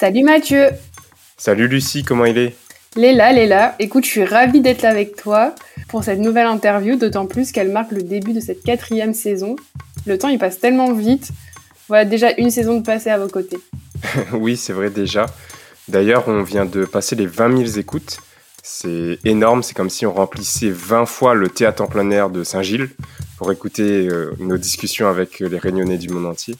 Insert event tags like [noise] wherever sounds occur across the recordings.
Salut Mathieu Salut Lucie, comment il est? Léla, Léla, écoute, je suis ravie d'être là avec toi pour cette nouvelle interview, d'autant plus qu'elle marque le début de cette quatrième saison. Le temps, il passe tellement vite. Voilà déjà une saison de passer à vos côtés. [laughs] Oui, c'est vrai déjà. D'ailleurs, on vient de passer les 20 000 écoutes. C'est énorme, c'est comme si on remplissait 20 fois le théâtre en plein air de Saint-Gilles pour écouter euh, nos discussions avec les réunionnais du monde entier.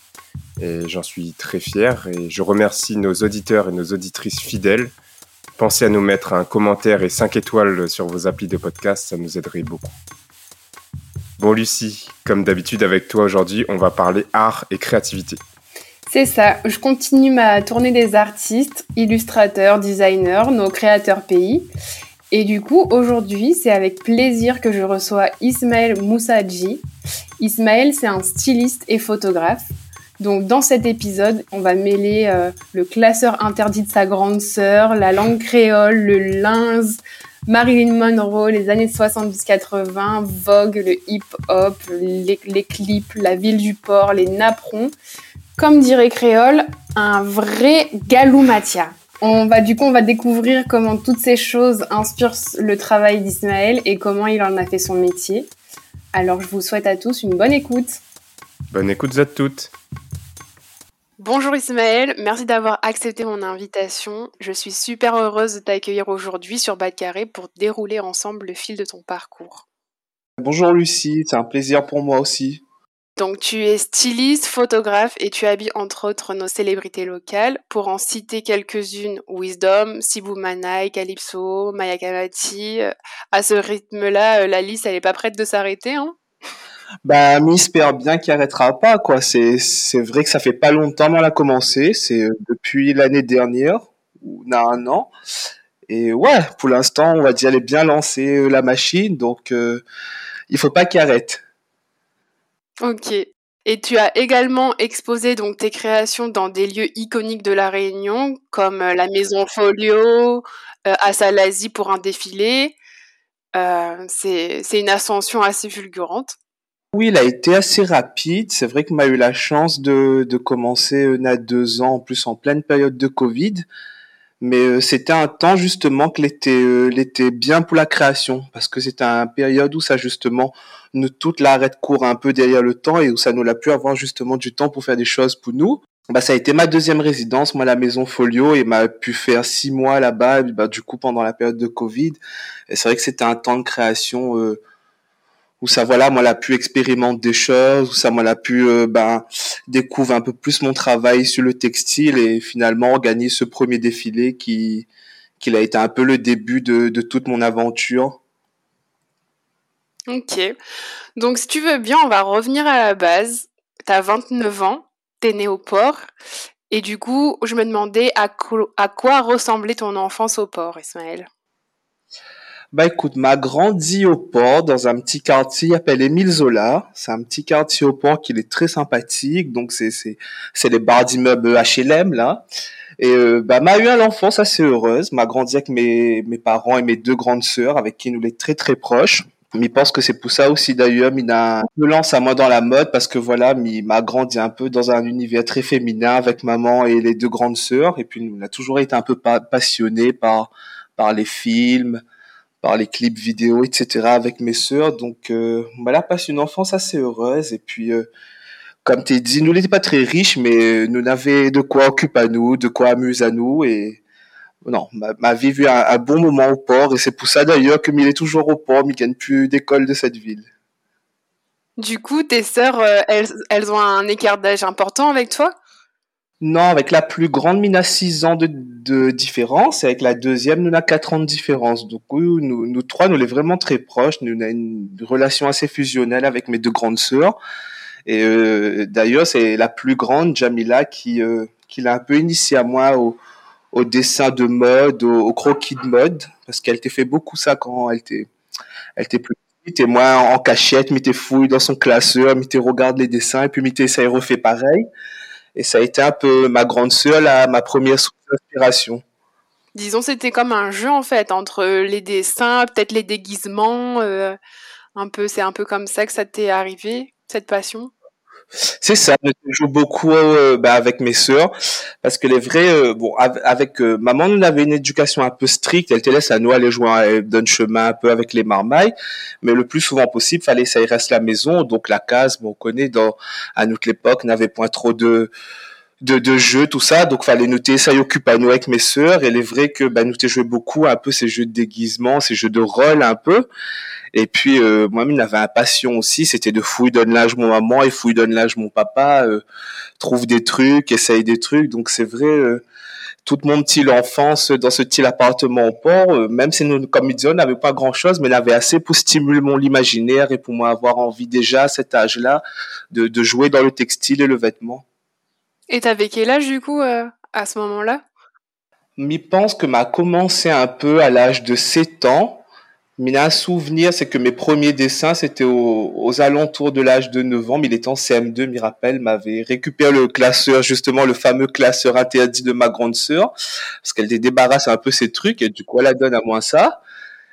Et j'en suis très fier et je remercie nos auditeurs et nos auditrices fidèles. Pensez à nous mettre un commentaire et 5 étoiles sur vos applis de podcast, ça nous aiderait beaucoup. Bon Lucie, comme d'habitude avec toi aujourd'hui, on va parler art et créativité. C'est ça, je continue ma tournée des artistes, illustrateurs, designers, nos créateurs pays. Et du coup, aujourd'hui, c'est avec plaisir que je reçois Ismaël Moussadji. Ismaël, c'est un styliste et photographe. Donc dans cet épisode, on va mêler euh, le classeur interdit de sa grande sœur, la langue créole, le linz, Marilyn Monroe, les années 70-80, Vogue, le hip-hop, les, clips, la ville du port, les napperons. Comme dirait Créole, un vrai galoumatia. On va du coup on va découvrir comment toutes ces choses inspirent le travail d'Ismaël et comment il en a fait son métier. Alors je vous souhaite à tous une bonne écoute. Bonne écoute à toutes. Bonjour Ismaël, merci d'avoir accepté mon invitation. Je suis super heureuse de t'accueillir aujourd'hui sur Bas de Carré pour dérouler ensemble le fil de ton parcours. Bonjour Lucie, c'est un plaisir pour moi aussi. Donc tu es styliste, photographe et tu habilles entre autres nos célébrités locales. Pour en citer quelques-unes, Wisdom, Sibou Manai, Calypso, Maya Kamati. À ce rythme-là, la liste elle est pas prête de s'arrêter. Hein? Bah, mi espère bien qu'il arrêtera pas, quoi. C'est, c'est vrai que ça fait pas longtemps qu'elle a commencé. C'est euh, depuis l'année dernière, ou on a un an. Et ouais, pour l'instant, on va dire, elle est bien lancée, euh, la machine. Donc, euh, il faut pas qu'il arrête. Ok. Et tu as également exposé donc tes créations dans des lieux iconiques de la Réunion, comme euh, la Maison Folio, euh, à Salazie pour un défilé. C'est c'est une ascension assez fulgurante. Oui, il a été assez rapide. C'est vrai que m'a eu la chance de, de commencer euh, il y a deux ans, en plus en pleine période de Covid. Mais euh, c'était un temps justement que l'était euh, bien pour la création parce que c'était une période où ça justement nous toute l'arrête court un peu derrière le temps et où ça nous l'a pu avoir justement du temps pour faire des choses pour nous. Bah ça a été ma deuxième résidence, moi la maison Folio et m'a pu faire six mois là-bas. Bah du coup pendant la période de Covid, et c'est vrai que c'était un temps de création euh, où ça voilà moi l'a pu expérimenter des choses où ça moi l'a pu euh, ben découvrir un peu plus mon travail sur le textile et finalement organiser ce premier défilé qui qui a été un peu le début de, de toute mon aventure Ok. Donc si tu veux bien, on va revenir à la base. T'as 29 ans, t'es né au port. Et du coup, je me demandais à, à quoi ressemblait ton enfance au port, Ismaël? Bah écoute, m'a grandi au port dans un petit quartier appelé Émile Zola. C'est un petit quartier au port qui est très sympathique. Donc c'est c'est c'est les barres d'immeubles HLM là. Et euh, bah m'a eu une enfance assez heureuse. M'a grandi avec mes mes parents et mes deux grandes sœurs avec qui nous les très très proches. Mais pense que c'est pour ça aussi d'ailleurs, il a me lance à moi dans la mode parce que voilà, il m'a grandi un peu dans un univers très féminin avec maman et les deux grandes sœurs. Et puis on a toujours été un peu pa- passionné par par les films, par les clips vidéo, etc. avec mes sœurs. Donc, euh, voilà, passe une enfance assez heureuse. Et puis, euh, comme tu dit, nous n'étions pas très riches, mais nous n'avions de quoi occuper à nous, de quoi amuser à nous. Et non, ma, vie vu un, un bon moment au port. Et c'est pour ça d'ailleurs que il est toujours au port, mais gagne plus d'école de cette ville. Du coup, tes sœurs, euh, elles, elles ont un écart d'âge important avec toi? Non, avec la plus grande, mine a 6 ans de, de différence, et avec la deuxième, nous a 4 ans de différence. Donc nous, nous trois, nous sommes vraiment très proches, nous avons une relation assez fusionnelle avec mes deux grandes sœurs. Et euh, d'ailleurs, c'est la plus grande, Jamila, qui, euh, qui l'a un peu initié à moi au, au dessin de mode, au, au croquis de mode, parce qu'elle t'a fait beaucoup ça quand elle était, elle était plus petite. Et moi, en cachette, m'était fouille dans son classeur, m'était regarde les dessins, et puis m'était ça y refait pareil. Et ça a été un peu ma grande sœur, là, ma première source d'inspiration. Disons, c'était comme un jeu en fait entre les dessins, peut-être les déguisements. euh, un peu, c'est un peu comme ça que ça t'est arrivé, cette passion? C'est ça, je joue beaucoup euh, bah, avec mes sœurs parce que les vrais, euh, bon, av- avec euh, maman, on avait une éducation un peu stricte. Elle te laisse à nous aller jouer, elle donne chemin un peu avec les marmailles, mais le plus souvent possible, fallait ça y reste la maison. Donc la case, bon, on connaît dans à notre époque, n'avait point trop de de, de jeux, tout ça. Donc, fallait noter, ça y occupe à nous avec mes sœurs. Et il est vrai que, bah, nous, t'ai joué beaucoup, un peu ces jeux de déguisement, ces jeux de rôle, un peu. Et puis, euh, moi-même, j'avais un passion aussi, c'était de fouille, donne l'âge mon maman et fouille, donne l'âge mon papa, euh, trouve des trucs, essaye des trucs. Donc, c'est vrai, euh, toute mon petit enfance dans ce petit appartement au port, euh, même si nous, comme il on n'avait pas grand chose, mais on avait assez pour stimuler mon imaginaire et pour moi avoir envie déjà à cet âge-là de, de jouer dans le textile et le vêtement. Et t'avais quel âge du coup euh, à ce moment-là? Je pense que m'a commencé un peu à l'âge de 7 ans. Mais un souvenir, c'est que mes premiers dessins, c'était aux, alentours de l'âge de 9 ans. Mais il était en CM2, m'y rappelle, m'avait récupéré le classeur, justement, le fameux classeur interdit de ma grande sœur. Parce qu'elle débarrasse un peu ses trucs et du coup, elle la donne à moi ça.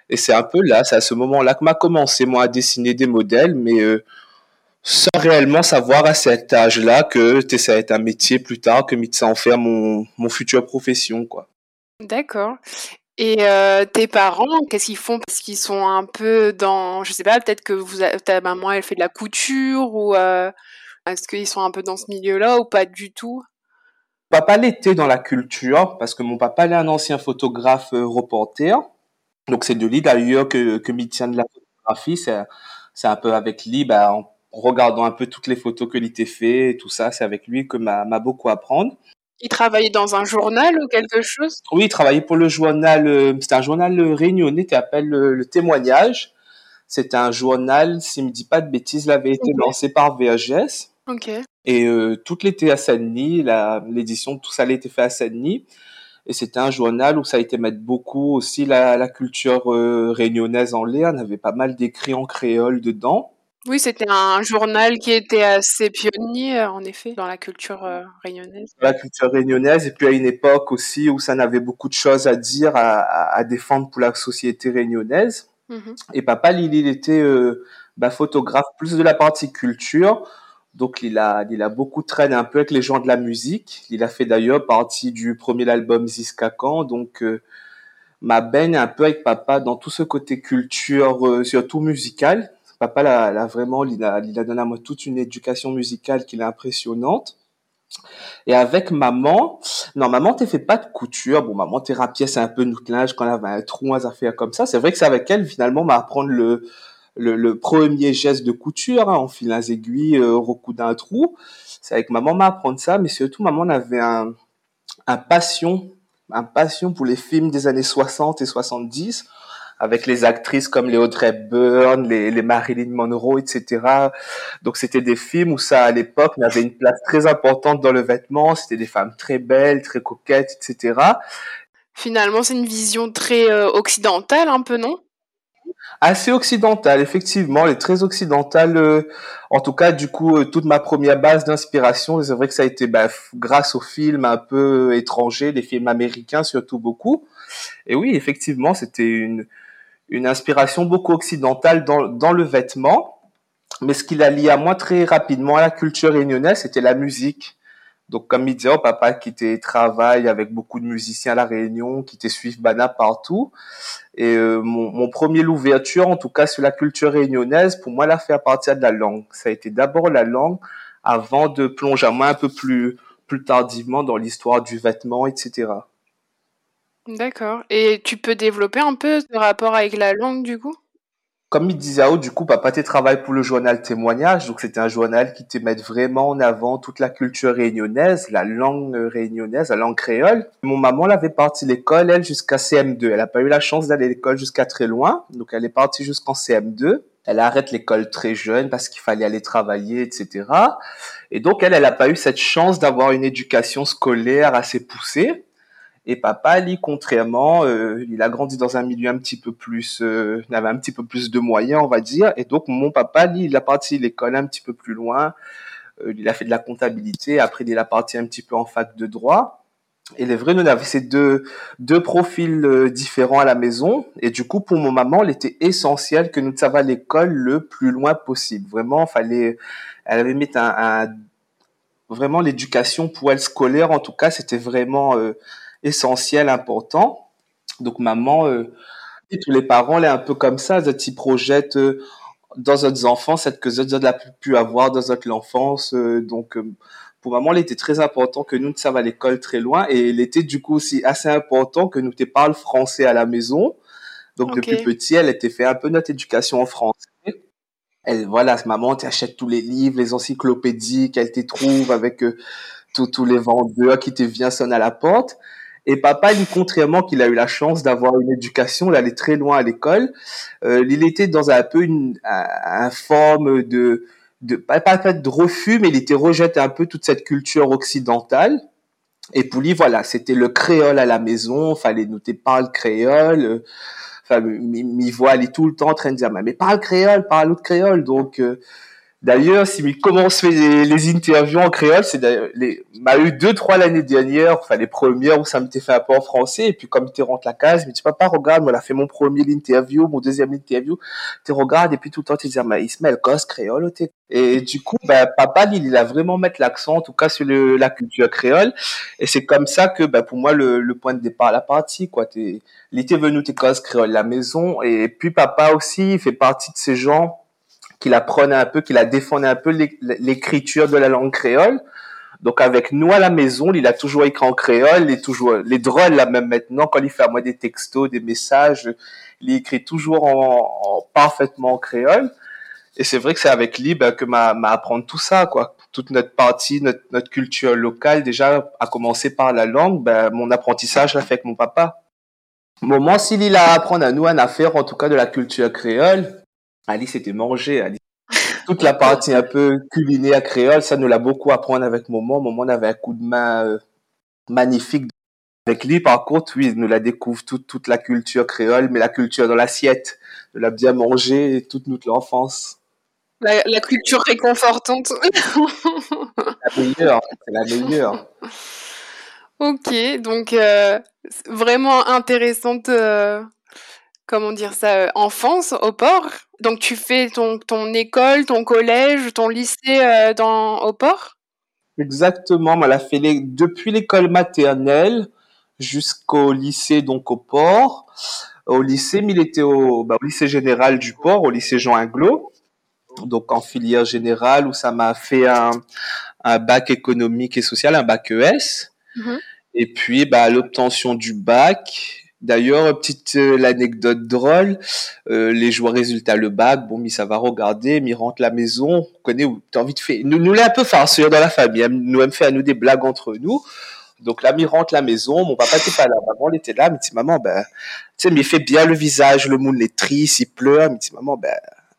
Et c'est un peu là, c'est à ce moment-là que m'a commencé, moi, à dessiner des modèles, mais euh, sans réellement savoir à cet âge-là que ça va être un métier plus tard, que ça en faire mon, mon future profession, quoi. D'accord. Et euh, tes parents, qu'est-ce qu'ils font? Parce qu'ils sont un peu dans, je sais pas, peut-être que vous, ta maman, elle fait de la couture ou euh, est-ce qu'ils sont un peu dans ce milieu-là ou pas du tout? Papa l'était dans la culture, parce que mon papa est un ancien photographe euh, reporter. Donc c'est de lui d'ailleurs que, que tient de la photographie. C'est, un peu avec lui, bah, en regardant un peu toutes les photos que l'ité fait et tout ça, c'est avec lui que m'a beaucoup apprendre. Ils travaillaient dans un journal ou quelque chose? Oui, il travaillait pour le journal, euh, c'était un journal euh, réunionnais qui appelle le, le Témoignage. C'était un journal, s'il me dit pas de bêtises, il avait été lancé par VHS. Ok. Et euh, tout l'été à Saint-Denis, l'édition, tout ça a été fait à Saint-Denis. Et c'était un journal où ça a été mettre beaucoup aussi la, la culture euh, réunionnaise en l'air. On avait pas mal d'écrits en créole dedans. Oui, c'était un journal qui était assez pionnier, euh, en effet, dans la culture euh, réunionnaise. La culture réunionnaise. Et puis à une époque aussi où ça n'avait beaucoup de choses à dire, à, à- à défendre pour la société réunionnaise. Mhm. Et papa, il, il était euh, bah, photographe plus de la partie culture. Donc, il a, il a beaucoup traîné un peu avec les gens de la musique. Il a fait d'ailleurs partie du premier album Ziskakan. Donc, euh, ma baigne un peu avec papa dans tout ce côté culture, euh, surtout musical. Papa, là, là vraiment, il a, donné à moi toute une éducation musicale qui est impressionnante. Et avec maman, non, maman, t'es fait pas de couture. Bon, maman, t'es rapièce un peu notre linge quand elle avait un trou, des affaires comme ça. C'est vrai que c'est avec elle, finalement, m'a apprendre le, premier geste de couture, hein, on file les aiguilles, euh, recoudre un trou. C'est avec maman m'a apprendre ça, mais surtout, maman on avait un, un passion, un passion pour les films des années 60 et 70, avec les actrices comme les Audrey Hepburn, les, les Marilyn Monroe, etc. Donc c'était des films où ça, à l'époque, avait une place très importante dans le vêtement. C'était des femmes très belles, très coquettes, etc. Finalement, c'est une vision très euh, occidentale, un peu, non? Assez occidentale, effectivement, elle est très occidentale. euh, en tout cas, du coup, euh, toute ma première base d'inspiration, c'est vrai que ça a été bah, grâce aux films un peu étrangers, les films américains surtout beaucoup. Et oui, effectivement, c'était une, une inspiration beaucoup occidentale dans, dans le vêtement. Mais ce qui l'a lié à moi très rapidement à la culture réunionnaise, c'était la musique. Donc, comme il disait, oh, papa qui était travaille avec beaucoup de musiciens à La Réunion, qui était suivre Bana partout. Et euh, mon, mon premier l'ouverture, en tout cas sur la culture réunionnaise, pour moi, l'a fait à partir de la langue. Ça a été d'abord la langue, avant de plonger à moi un peu plus, plus tardivement dans l'histoire du vêtement, etc. D'accord. Et tu peux développer un peu ce rapport avec la langue, du coup? Comme il disait, du coup, papa, tu travailles pour le journal Témoignage, donc c'était un journal qui te met vraiment en avant toute la culture réunionnaise, la langue réunionnaise, la langue créole. Mon maman, elle avait parti l'école, elle, jusqu'à CM2. Elle n'a pas eu la chance d'aller l'école jusqu'à très loin, donc elle est partie jusqu'en CM2. elle arrête l'école très jeune parce qu'il fallait aller travailler, etc. Et donc elle, elle n'a pas eu cette chance d'avoir une éducation scolaire assez poussée. Et papa, lui, contrairement, euh, il a grandi dans un milieu un petit peu plus, euh, il avait un petit peu plus de moyens, on va dire. Et donc mon papa, lui, il a parti l'école un petit peu plus loin. Euh, il a fait de la comptabilité. Après, il a parti un petit peu en fac de droit. Et les vrais, nous, on avait ces deux, deux profils euh, différents à la maison. Et du coup, pour mon maman, il était essentiel que nous savions l'école le plus loin possible. Vraiment, fallait, elle avait mis un, vraiment l'éducation pour elle scolaire, en tout cas, c'était vraiment essentiel, important. Donc, maman, euh, et tous les parents, là, un peu comme ça, ils projettent euh, dans notre enfance, cette que nous avons pu avoir dans notre enfance. donc, pour maman, il était très important que nous ne à l'école très loin et il était du coup aussi assez important que nous te parle français à la maison. Donc depuis petit, elle était fait un peu notre éducation en français. Elle, voilà, maman t'achète tous les livres, les encyclopédies qu'elle te trouve avec euh, tous les vendeurs qui te viennent sonner à la porte. Et papa, lui, contrairement qu'il a eu la chance d'avoir une éducation, d'aller très loin à l'école, euh, il était dans un peu une un forme de de pas, pas de refus, mais il était rejeté un peu toute cette culture occidentale. Et pour lui, voilà, c'était le créole à la maison, fallait noter parle créole. Enfin, m'y voit aller tout le temps en train de dire, mais parle créole, parle autre créole. Donc, euh, D'ailleurs, si il commence les, les interviews en créole, c'est les, m'a eu deux, trois l'année dernière, enfin, les premières où ça m'était fait un peu en français, et puis comme tu rentres la case, il me dit, papa, regarde, moi, a fait mon premier interview, mon deuxième interview, tu regardes, et puis tout le temps, tu dis, mais Ismaël, gosse créole, Et du coup, ben, papa, il, il a vraiment mettre l'accent, en tout cas, sur le, la culture créole, et c'est comme ça que, ben, pour moi, le, le point de départ, la partie, quoi, t'es, il était venu, t'es créole, la maison, et puis papa aussi, il fait partie de ces gens, qu'il apprenait un peu, qu'il a défendu un peu l'écriture de la langue créole. Donc avec nous à la maison, il a toujours écrit en créole, il est toujours les drôles là même maintenant quand il fait à moi des textos, des messages, il écrit toujours en, parfaitement en créole. Et c'est vrai que c'est avec lui ben, que m'a apprendre tout ça quoi. Toute notre partie, notre, notre culture locale déjà a commencé par la langue. Ben, mon apprentissage l'a fait avec mon papa. Moment s'il a à apprendre à nous une affaire en tout cas de la culture créole, Alice était mangée. Alice. Toute la partie un peu culinaire créole, ça nous l'a beaucoup apprendre avec Momo. Momo avait un coup de main euh, magnifique. Avec lui, par contre, oui, il nous la découvre toute, toute la culture créole, mais la culture dans l'assiette. de l'a bien mangé toute notre enfance. La, la culture réconfortante. la meilleure, c'est la meilleure. [laughs] Ok, donc euh, vraiment intéressante euh, comment dire ça, euh, enfance au port. Donc tu fais ton, ton école, ton collège, ton lycée euh, dans, au port? Exactement, elle a fait les, depuis l'école maternelle jusqu'au lycée, donc au port. Au lycée, mais il était au, bah, au lycée général du port, au lycée Jean Inglo, donc en filière générale où ça m'a fait un, un bac économique et social, un bac ES. Mm-hmm. Et puis, bah, l'obtention du bac, D'ailleurs, petite euh, l'anecdote drôle, euh, les joueurs résultats le bac, bon, mais ça va regarder, mais rentre la maison, on connaît où t'as envie de faire, nous, nous un peu farceur dans la famille, hein. nous aime faire à nous des blagues entre nous. Donc là, il rentre la maison, mon papa était pas là, maman était là, mais dit maman, ben, tu sais, mais fait bien le visage, le monde est triste, il pleure, mais dit maman, ben,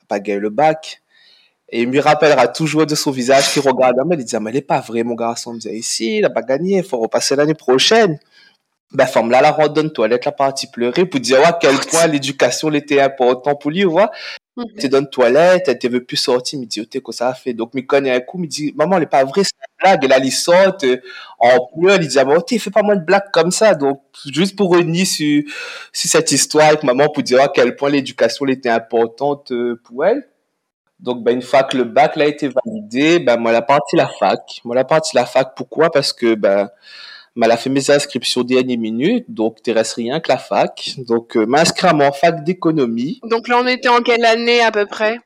pas gagné le bac. Et il me rappellera toujours de son visage qui regarde, mais il dit, ah, mais elle est pas vrai, mon garçon, me dit, ici, il a pas gagné, il faut repasser l'année prochaine ben femme là la randonne toilette la partie pleurer pour dire à quel point l'éducation était important pour lui vois mm -hmm. tu donnes toilette elle te veut plus sortir me dit oh, que ça a fait? Donc me connaît un coup me dit maman elle est pas vrai c'est une blague et là il sort euh, en pleurs il dit ah, oh, tu fais pas moins de blagues comme ça donc juste pour revenir sur, sur cette histoire avec maman pour dire à quel point l'éducation était importante euh, pour elle donc, ben, une fois que le bac a été validé, ben, moi, la partie la fac. Moi, la partie la fac, pourquoi? Parce que, ben, elle a fait mes inscriptions dernière minute, donc il reste rien que la fac. Donc, euh, m'inscrire à mon fac d'économie. Donc là, on était en quelle année à peu près?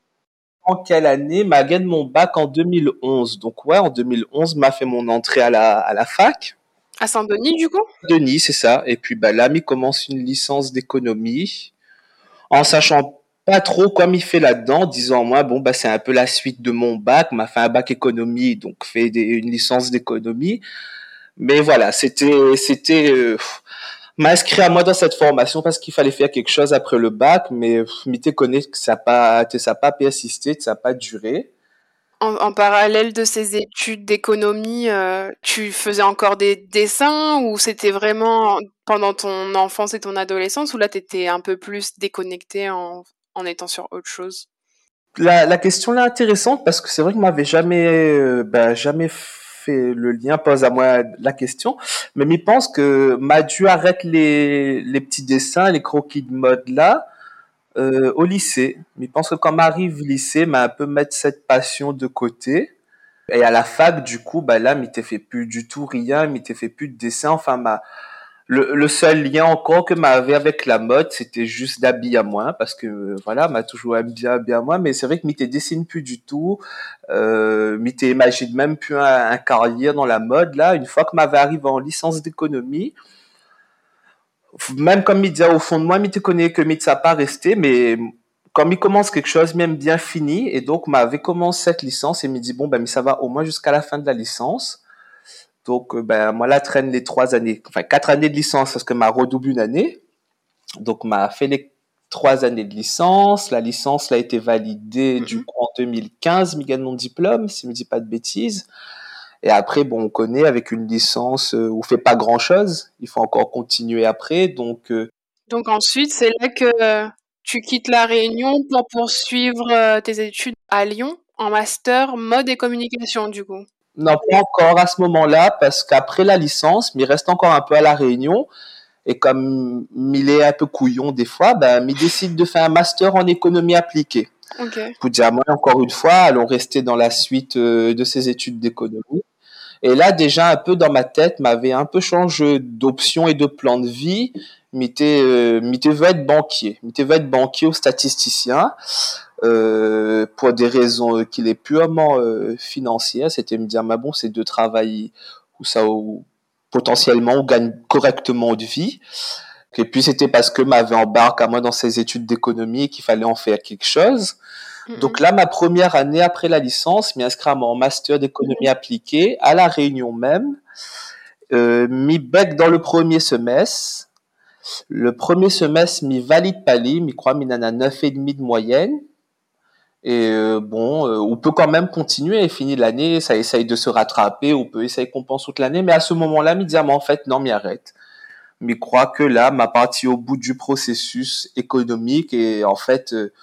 En quelle année? M'a gagné mon bac en 2011. Donc ouais, en 2011, m'a fait mon entrée à la, à la fac. À Saint-Denis, du coup? Denis, c'est ça. Et puis, bah, là, il commence une licence d'économie, en sachant pas trop comme il fait là-dedans, disant moi, bon, bah, c'est un peu la suite de mon bac, m'a fait un bac économie, donc fait une licence d'économie. Mais voilà, c'était c'était euh, m'a inscrit à moi dans cette formation parce qu'il fallait faire quelque chose après le bac, mais m'y connais que ça n'a pas, ça pas persisté, ça n'a pas duré. En, parallèle de ces études d'économie, euh, tu faisais encore des dessins ou c'était vraiment pendant ton enfance et ton adolescence ou là tu étais un peu plus déconnecté en, en étant sur autre chose? La, la question là intéressante parce que c'est vrai que m'avait jamais, euh, ben, jamais fait le lien, pose à moi la question, mais je pense que m'a dû arrêter les, les petits dessins, les croquis de mode là, euh, au lycée. Mais pense que quand m'arrive au lycée, m'a un peu mettre cette passion de côté. Et à la fac, du coup, bah là, m'y fait plus du tout rien, m'y fait plus de dessin. Enfin, ma, le, seul lien encore que m'avait avec la mode, c'était juste d'habiller à moi, parce que voilà, m'a toujours bien bien moi. Mais c'est vrai que m'y dessine plus du tout. Euh, m'y imagine même plus un, carrière dans la mode. Là, une fois que m'avait arrivé en licence d'économie, même comme disait au fond de moi, te connaît que ça pas resté, mais comme il commence quelque chose, même bien fini, et donc m'avait commencé cette licence et me dit bon ben mais ça va au moins jusqu'à la fin de la licence. Donc, euh, ben, moi, là, traîne les trois années, enfin, quatre années de licence parce que m'a redoublé une année. Donc, m'a fait les trois années de licence. La licence a été validée, du mhm. coup, en 2015, mi mon diplôme, si je me dis pas de bêtises. Et après, bon, on connaît avec une licence euh, on fait pas grand chose. Il faut encore continuer après. Donc, euh, donc ensuite, c'est là que tu quittes la Réunion pour poursuivre tes études à Lyon en master mode et communication, du coup. Non, pas encore à ce moment-là, parce qu'après la licence, il reste encore un peu à la Réunion. Et comme il est un peu couillon des fois, ben, il décide de faire un master en économie appliquée. Okay. Pour dire, moi, encore une fois, allons rester dans la suite euh, de ses études d'économie. Et là, déjà, un peu dans ma tête, m'avait un peu changé d'option et de plan de vie. M'était, euh, veut être banquier. M'était veut être banquier ou statisticien. Euh, pour des raisons euh, qu'il est purement euh, financières, c'était me dire, mais bon, c'est de travailler où ça, où, potentiellement, on gagne correctement de vie. Et puis c'était parce que m'avait embarqué à moi dans ses études d'économie qu'il fallait en faire quelque chose. Donc là, ma première année après la licence, m'y inscrit à mon master d'économie appliquée à la Réunion même. Euh, m'y bec dans le premier semestre. Le premier semestre, m'y valide pas m'y crois, m'y en a neuf et demi de moyenne. Et euh, bon, euh, on peut quand même continuer et finir l'année, ça essaye de se rattraper, on peut essayer qu'on pense toute l'année, mais à ce moment-là, me dire, mais en fait, non, m'y arrête. Mais crois que là, ma partie au bout du processus économique et en fait, euh,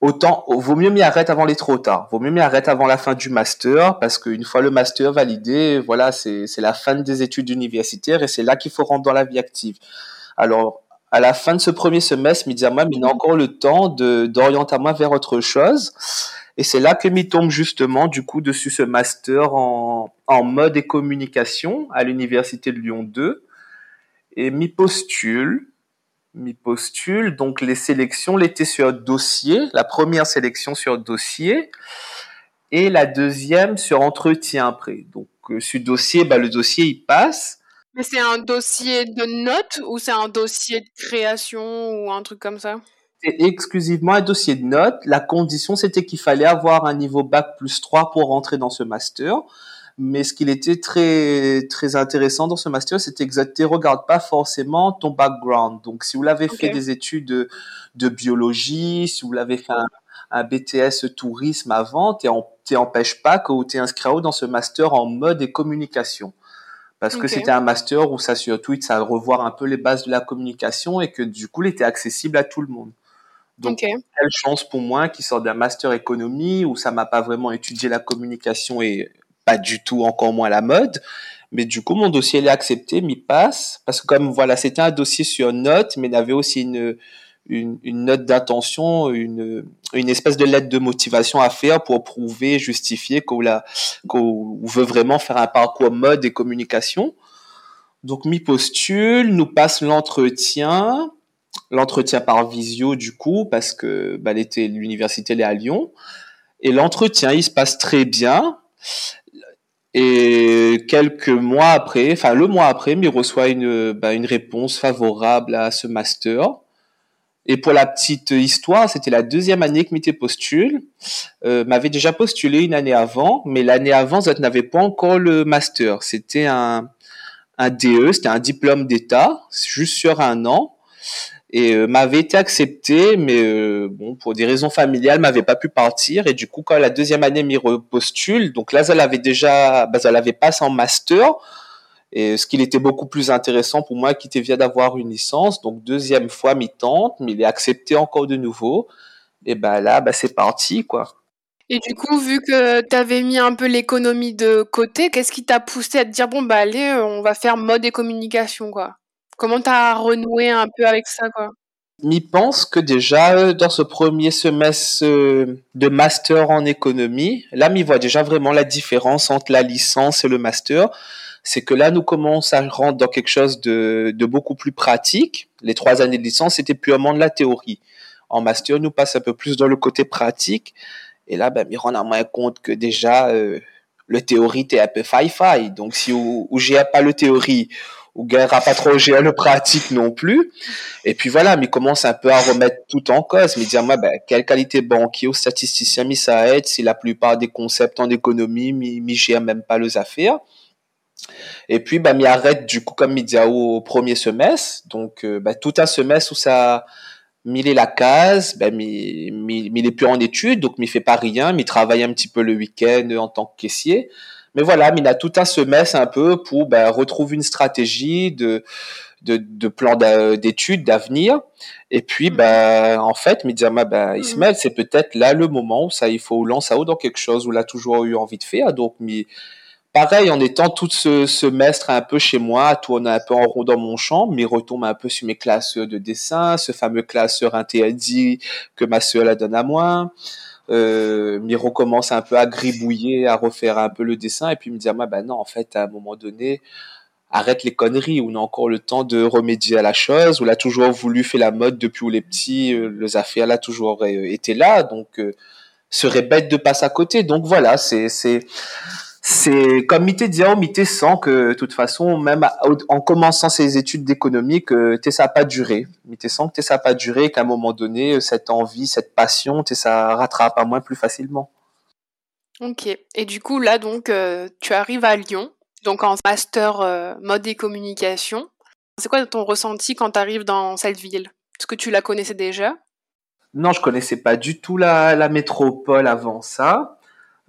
autant, vaut mieux m'y arrêter avant les trop tard. Vaut mieux m'y arrêter avant la fin du master parce qu'une fois le master validé, voilà, c'est la fin des études universitaires et c'est là qu'il faut rentrer dans la vie active. Alors, à la fin de ce premier semestre, me dire moi, mais il a encore le temps de d'orienter moi vers autre chose. Et c'est là que m'y tombe justement du coup dessus ce master en, en mode et communication à l'université de Lyon 2 et m'y postule, m'y postule. Donc les sélections l'étaient sur dossier, la première sélection sur dossier et la deuxième sur entretien après. Donc euh, sur dossier, bah, le dossier il passe mais c'est un dossier de notes ou c'est un dossier de création ou un truc comme ça? C'est exclusivement un dossier de notes. La condition, c'était qu'il fallait avoir un niveau bac plus 3 pour rentrer dans ce master. Mais ce qui était très très intéressant dans ce master, c'était que tu regarde pas forcément ton background. Donc, si vous l'avez fait des études de, biologie, si vous l'avez fait un, BTS tourisme avant, tu n'empêches pas que tu es inscrit dans ce master en mode et communication parce que c'était un master où ça sur Twitch, ça revoir un peu les bases de la communication et que du coup, il était accessible à tout le monde. Donc, quelle chance pour moi qui sort d'un master économie où ça m'a pas vraiment étudié la communication et pas du tout encore moins la mode. Mais du coup, mon dossier il est accepté, m'y passe parce que comme voilà, c'était un dossier sur note, mais il avait aussi une une, note d'intention, une, une espèce de lettre de motivation à faire pour prouver, justifier qu'on qu'on veut vraiment faire un parcours mode et communication. Donc, mi postule, nous passe l'entretien, l'entretien par visio du coup, parce que bah, l'université est à Lyon. Et l'entretien, il se passe très bien. Et quelques mois après, enfin le mois après, il reçoit une, bah, une réponse favorable à ce master. Et pour la petite histoire, c'était la deuxième année que m'était postule. Euh, m'avait déjà postulé une année avant, mais l'année avant, je n'avais pas encore le master. C'était un, un DE, c'était un diplôme d'État, juste sur un an et euh, m'avait été accepté, mais euh, bon, pour des raisons familiales, m'avait pas pu partir. Et du coup, quand la deuxième année m'y repostule, donc là, elle avait déjà, bah, elle avait passé en master. Et ce qui était beaucoup plus intéressant pour moi, qui était vient d'avoir une licence. Donc deuxième fois, m'y tente, mais il est accepté encore de nouveau. Et ben là, bah, c'est parti, quoi. Et du coup, vu que tu avais mis un peu l'économie de côté, qu'est-ce qui t'a poussé à te dire bon bah allez, on va faire mode et communication quoi? Comment tu as renoué un peu avec ça, quoi? M'y pense que déjà euh, dans ce premier semestre euh, de master en économie, là m'y voit déjà vraiment la différence entre la licence et le master. C'est que là nous commençons à rentrer dans quelque chose de, beaucoup plus pratique. Les trois années de licence c'était purement de la théorie. En master nous passe un peu plus dans le côté pratique. Et là ben m'y rend moins compte que déjà euh, le théorie t'es un peu faille Donc si où j'ai pas le théorie ou gagnera pas trop gérer le pratique non plus. Et puis voilà, mais commence un peu à remettre tout en cause, mais dire moi ben quelle qualité banquier ou statisticien mi ça aide si la plupart des concepts en économie mi, mi gère même pas les affaires. Et puis bah m'y arrête du coup comme dit au premier semestre, donc euh, ben, tout un semestre où ça est la case, ben mi, mi, mi est plus en études, donc mi fait pas rien, mi travaille un petit peu le week-end en tant que caissier. Mais voilà, il a tout un semestre un peu pour ben, retrouver une stratégie de, de, de plan d'études, d'avenir. Et puis, ben, en fait, ben, mhm. Ismaël, c'est peut-être là le moment où ça, il faut lancer dans quelque chose où il a toujours eu envie de faire. Donc, pareil, en étant tout ce semestre un peu chez moi, tourner un peu en rond dans mon champ, mais retombe un peu sur mes classes de dessin, ce fameux classeur TLD que ma soeur la donne à moi. Euh, m'y recommence un peu à gribouiller, à refaire un peu le dessin, et puis me dire, ah, bah non, en fait, à un moment donné, arrête les conneries, on a encore le temps de remédier à la chose, on a toujours voulu faire la mode depuis où les petits, euh, les affaires là toujours euh, été là, donc euh, serait bête de passer à côté. Donc voilà, c'est c'est c'est comme Mité disait, Mité sent que de toute façon, même en commençant ses études d'économie, que ça n'a pas duré. Mité sent que ça n'a pas duré, qu'à un moment donné, cette envie, cette passion, ça rattrape à moins plus facilement. Ok. Et du coup, là, donc, euh, tu arrives à Lyon, donc en master euh, mode et communication. C'est quoi ton ressenti quand tu arrives dans cette ville? Est-ce que tu la connaissais déjà? Non, je connaissais pas du tout la, la métropole avant ça.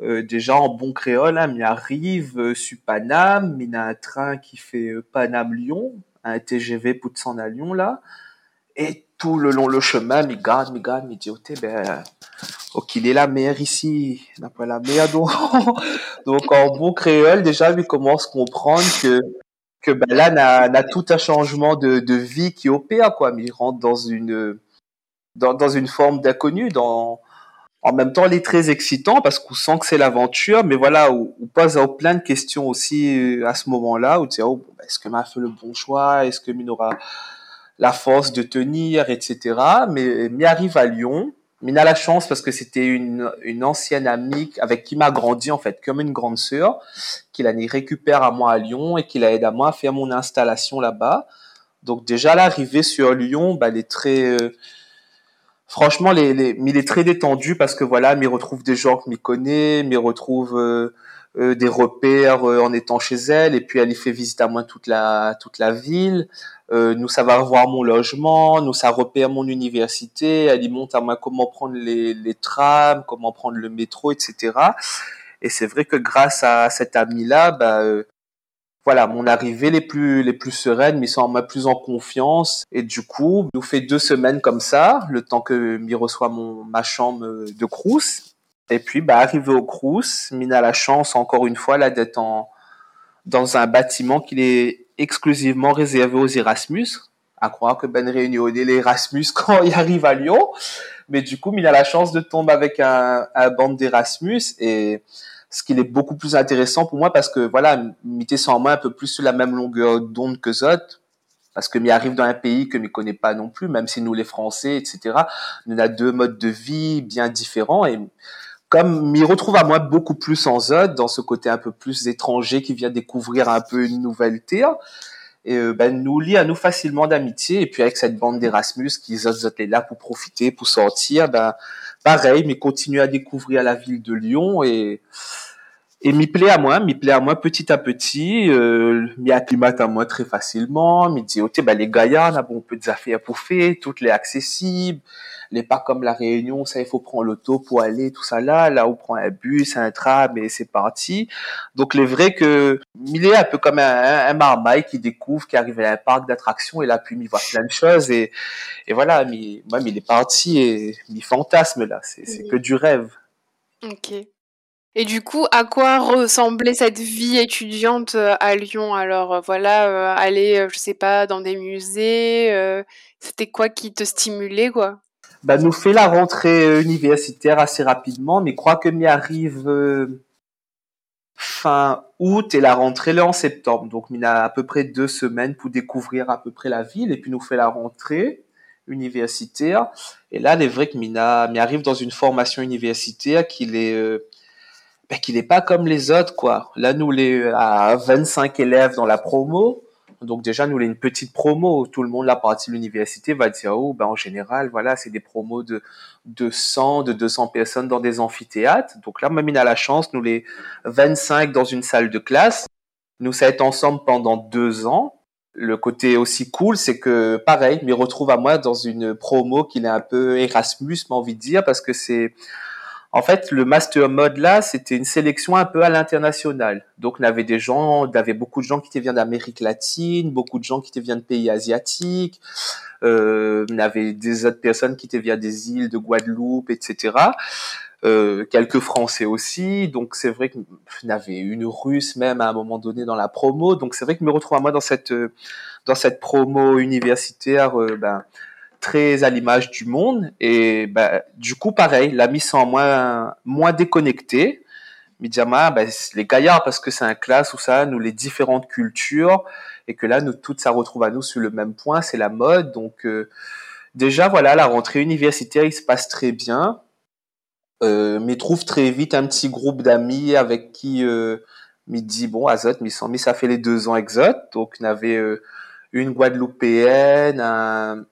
Euh, déjà en bon créole, hein, m'y arrive euh, sur Paname, m'y a un train qui fait euh, Paname-Lyon, un TGV pour s'en à Lyon là, et tout le long le chemin, m'y garde, m'y garde, m'y dit, oh, ben, oh, qu'il est la mer ici, n'a pas la mer [laughs] donc, donc en bon créole, déjà, il commence à comprendre que que ben là, n'a, n'a tout un changement de, de vie qui opère quoi, mais il rentre dans une dans, dans une forme d'inconnu, dans en même temps, elle est très excitant parce qu'on sent que c'est l'aventure, mais voilà, on, pose plein de questions aussi euh, à ce moment-là, où tu dis, oh, bah, est-ce que m'a fait le bon choix, est-ce que Min aura la force de tenir, etc. Mais mi arrive à Lyon, Min a la chance parce que c'était une, une ancienne amie avec qui m'a grandi en fait, comme une grande sœur, qui la récupère à moi à Lyon et qui l'aide à moi à faire mon installation là-bas. Donc déjà l'arrivée sur Lyon, bah, elle est très euh, franchement, les, les, il est très détendu parce que voilà, m'y retrouve des gens que m'y connaît, m'y retrouve euh, euh, des repères euh, en étant chez elle, et puis elle y fait visiter à moi toute la toute la ville. nous, ça va revoir mon logement, nous, ça repère mon université. Elle y montre à moi comment prendre les, les trams, comment prendre le métro, etc. Et c'est vrai que grâce à cet ami-là, bah, voilà, mon arrivée les plus les plus sereines, mais sans plus en confiance. Et du coup, nous fait deux semaines comme ça, le temps que m'y reçoit mon ma chambre de Crous. Et puis, bah, arrivé au Crous, Mina a la chance encore une fois là d'être en dans un bâtiment qui est exclusivement réservé aux Erasmus. À croire que Ben réunion les Erasmus [laughs] quand il arrive à Lyon. Mais du coup, Mina a la chance de tomber avec un, un bande d'Erasmus et ce qui est beaucoup plus intéressant pour moi parce que voilà, Mité sans moi un peu plus sur la même longueur d'onde que Zot, parce que m'y arrive dans un pays que m'y connaît pas non plus, même si nous les Français, etc. Nous avons deux modes de vie bien différents et comme m'y retrouve à moi beaucoup plus en Zod, dans ce côté un peu plus étranger qui vient découvrir un peu une nouvelle terre, et euh, ben nous lie à nous facilement d'amitié et puis avec cette bande d'Erasmus qui Zod Zot est là pour profiter, pour sortir, ben pareil, mais continue à découvrir la ville de Lyon et Et m'y plaît à moi, m'y plaît à moi petit à petit, euh, m'y acclimate à moi très facilement, m'y dit, ok, bah, les gaillards, là, bon, on peut des affaires pour faire, toutes les accessibles, les pas comme la Réunion, ça, il faut prendre l'auto pour aller, tout ça là, là, on prend un bus, un tram, et c'est parti. Donc, les vrai que, il est un peu comme un, un marmaille qui découvre, qui arrive à un parc d'attractions, et là, puis, il voit plein de choses, et, et voilà, mais, moi, il est parti, et, il fantasme, là, c'est, que du rêve. Ok. Et du coup, à quoi ressemblait cette vie étudiante euh, à Lyon? Alors euh, voilà, euh, aller, je sais pas, dans des musées, c'était quoi qui te stimulait, quoi? Bah, nous fait la rentrée universitaire assez rapidement, mais crois que m'y arrive fin août et la rentrée là en septembre. Donc, il a à peu près deux semaines pour découvrir à peu près la ville et puis nous fait la rentrée universitaire. Et là, il est vrai que Mina m'y arrive dans une formation universitaire qu'il est ben, qu'il n'est pas comme les autres, quoi. Là, nous, les, à 25 élèves dans la promo, donc déjà, nous, les une petite promo. Tout le monde, la partie de l'université, va dire, oh, ben, en général, voilà, c'est des promos de, de 100, de 200 personnes dans des amphithéâtres. Donc là, il a la chance, nous, les 25 dans une salle de classe. Nous, ça va être ensemble pendant deux ans. Le côté aussi cool, c'est que, pareil, me retrouve à moi dans une promo qui est un peu Erasmus, m'a envie de dire, parce que c'est, en fait, le master mode là, c'était une sélection un peu à l'international. Donc, on avait des gens, on avait beaucoup de gens qui viennent d'Amérique latine, beaucoup de gens qui viennent de pays asiatiques. Euh, on avait des autres personnes qui viennent des îles de Guadeloupe, etc. Euh, quelques Français aussi. Donc, c'est vrai qu'on avait une Russe même à un moment donné dans la promo. Donc, c'est vrai que me retrouve à moi dans cette dans cette promo universitaire. Euh, ben, très à l'image du monde. Et bah, du coup, pareil, la mise en moins, moins déconnecté. Midjama, bah, les gaillards, parce que c'est un classe où ça, nous, les différentes cultures, et que là, nous, tout ça retrouve à nous sur le même point, c'est la mode. Donc, euh, déjà, voilà, la rentrée universitaire, il se passe très bien. Euh, mais trouve très vite un petit groupe d'amis avec qui euh, me dit bon Azot, mais ça fait les deux ans exot, donc on avait euh, une Guadeloupéenne, un,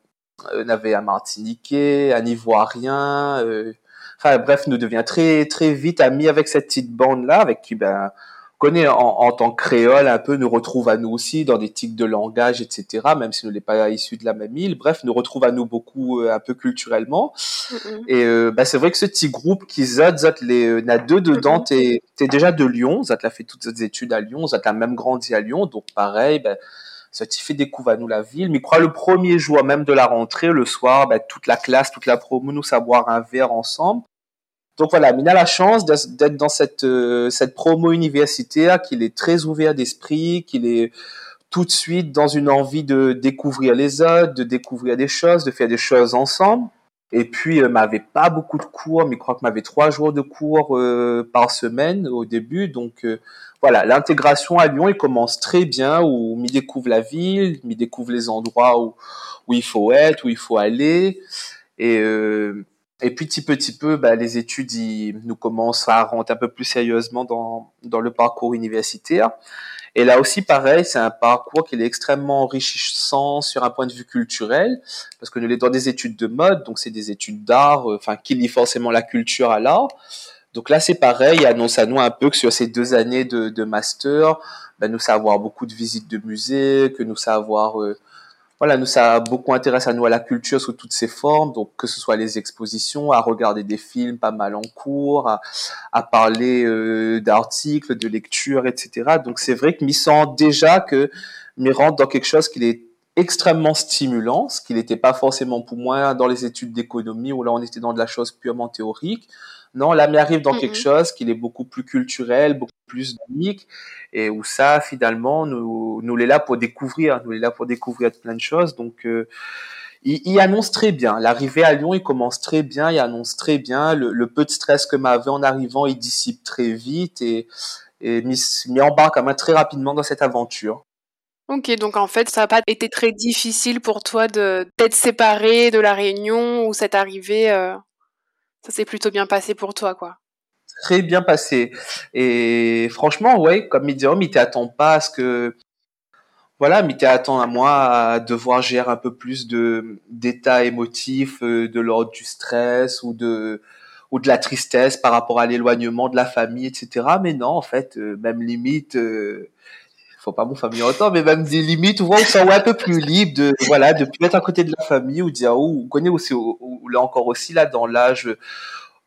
on avait un Martiniquais, un Ivoirien. Euh, enfin bref, nous devient très très vite amis avec cette petite bande là, avec qui ben connaît en, tant que créole un peu, nous retrouve à nous aussi dans des tics de langage, etc. Même si nous n'est pas issus de la même île. Bref, nous retrouve à nous beaucoup euh, un peu culturellement. Et euh, ben, c'est vrai que ce petit groupe qui zot, zot les, n'a deux dedans. T'es, t'es déjà de Lyon, zot l'a fait toutes ses études à Lyon, zot a même grandi à Lyon, donc pareil. Ben, ça t'y fait découvrir à nous la ville. Mais crois le premier jour même de la rentrée, le soir, ben, toute la classe, toute la promo, nous à boire un verre ensemble. Donc voilà, Mina a la chance d'être dans cette euh, cette promo universitaire, qu'il est très ouvert d'esprit, qu'il est tout de suite dans une envie de découvrir les autres, de découvrir des choses, de faire des choses ensemble. Et puis, euh, m'avait pas beaucoup de cours, mais je crois que m'avait trois jours de cours euh, par semaine au début. Donc, euh, voilà, l'intégration à Lyon, il commence très bien, où m'y découvre la ville, m'y découvre les endroits où, où il faut être, où il faut aller. Et, euh, et puis, petit petit peu, bah, les études ils, nous commencent à rentrer un peu plus sérieusement dans, dans le parcours universitaire. Et là aussi, pareil, c'est un parcours qui est extrêmement enrichissant sur un point de vue culturel, parce que nous sommes dans des études de mode, donc c'est des études d'art, euh, enfin, qui lient forcément la culture à l'art. Donc là, c'est pareil, il annonce à nous un peu que sur ces deux années de, de master, ben, nous savoir beaucoup de visites de musées, que nous savoir euh, voilà, nous, ça beaucoup intéressé à nous à la culture sous toutes ses formes, donc que ce soit les expositions, à regarder des films pas mal en cours, à, à parler euh, d'articles, de lectures, etc. Donc c'est vrai que m'y sent déjà que m'y rentre dans quelque chose qui est extrêmement stimulant, ce qui n'était pas forcément pour moi dans les études d'économie où là on était dans de la chose purement théorique. Non, là, arrive dans quelque chose qui est beaucoup plus culturel, beaucoup plus dynamique, et où ça, finalement, nous, nous l'est là pour découvrir, nous l'est là pour découvrir plein de choses. Donc, euh, il, annonce très bien. L'arrivée à Lyon, il commence très bien, il annonce très bien. Le, peu de stress que m'avait en arrivant, il dissipe très vite et, et m'y embarque quand même très rapidement dans cette aventure. Ok, donc en fait, ça n'a pas été très difficile pour toi de d'être séparé de la Réunion ou cette arrivée. Euh, ça s'est plutôt bien passé pour toi, quoi. Très bien passé. Et franchement, ouais, comme Medium, il t'attend pas à ce que, voilà, mais t'attend à moi à devoir gérer un peu plus de d'état émotif, euh, de l'ordre du stress ou de ou de la tristesse par rapport à l'éloignement de la famille, etc. Mais non, en fait, euh, même limite, euh, faut pas mon famille autant, mais même des limites où on se un peu plus libre de, voilà, de plus être à côté de la famille ou dire, oh, on connaît aussi, ou, là encore aussi, là, dans l'âge,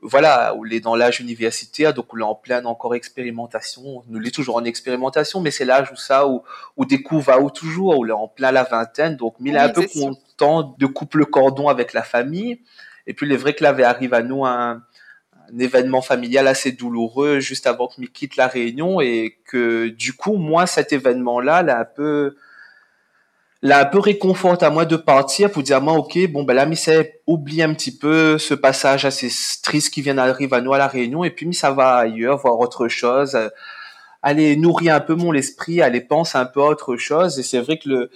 voilà, où il est dans l'âge universitaire, donc on est en pleine encore expérimentation. Nous l'est toujours en expérimentation, mais c'est l'âge où ça, où, où découvre va où toujours, où il est en plein la vingtaine, donc il est un peu content de couper le cordon avec la famille. Et puis, il est vrai que là, arrive à nous un, un événement familial assez douloureux juste avant que je quitte la Réunion et que du coup, moi, cet événement-là, là, un peu, là, un peu réconforte à moi de partir pour dire, moi, ok, bon, ben là, mais c'est oublier un petit peu ce passage assez triste qui vient d'arriver à nous à la Réunion et puis, mais ça va ailleurs, voir autre chose, aller nourrir un peu mon esprit, aller penser un peu à autre chose. Et c'est vrai que le,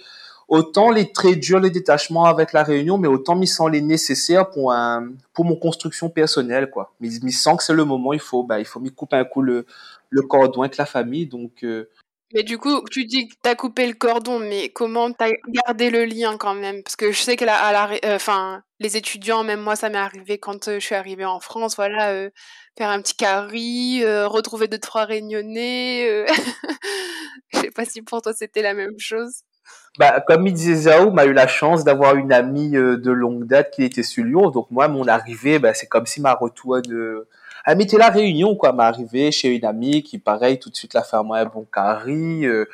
autant les très durs, les détachements avec la Réunion, mais autant mis sans les nécessaires pour un, pour mon construction personnelle, quoi. Mais, mais sens que c'est le moment, il faut, bah, il faut m'y couper un coup le, le cordon avec la famille, donc, euh, mais du coup, tu dis que tu as coupé le cordon, mais comment tu as gardé le lien quand même? Parce que je sais que à la, euh, enfin, les étudiants, même moi, ça m'est arrivé quand euh, je suis arrivée en France, voilà, faire un petit carry, retrouver deux trois réunionnais. [laughs] je sais pas si pour toi c'était la même chose. Bah, comme il disait Zao, m'a eu la chance d'avoir une amie euh, de longue date qui était sur Lyon. Donc moi, mon arrivée, bah, c'est comme si ma retour de... Ah, mais la réunion, quoi, m'a arrivé chez une amie qui, pareil, tout de suite, la fait moi un bon carré, euh,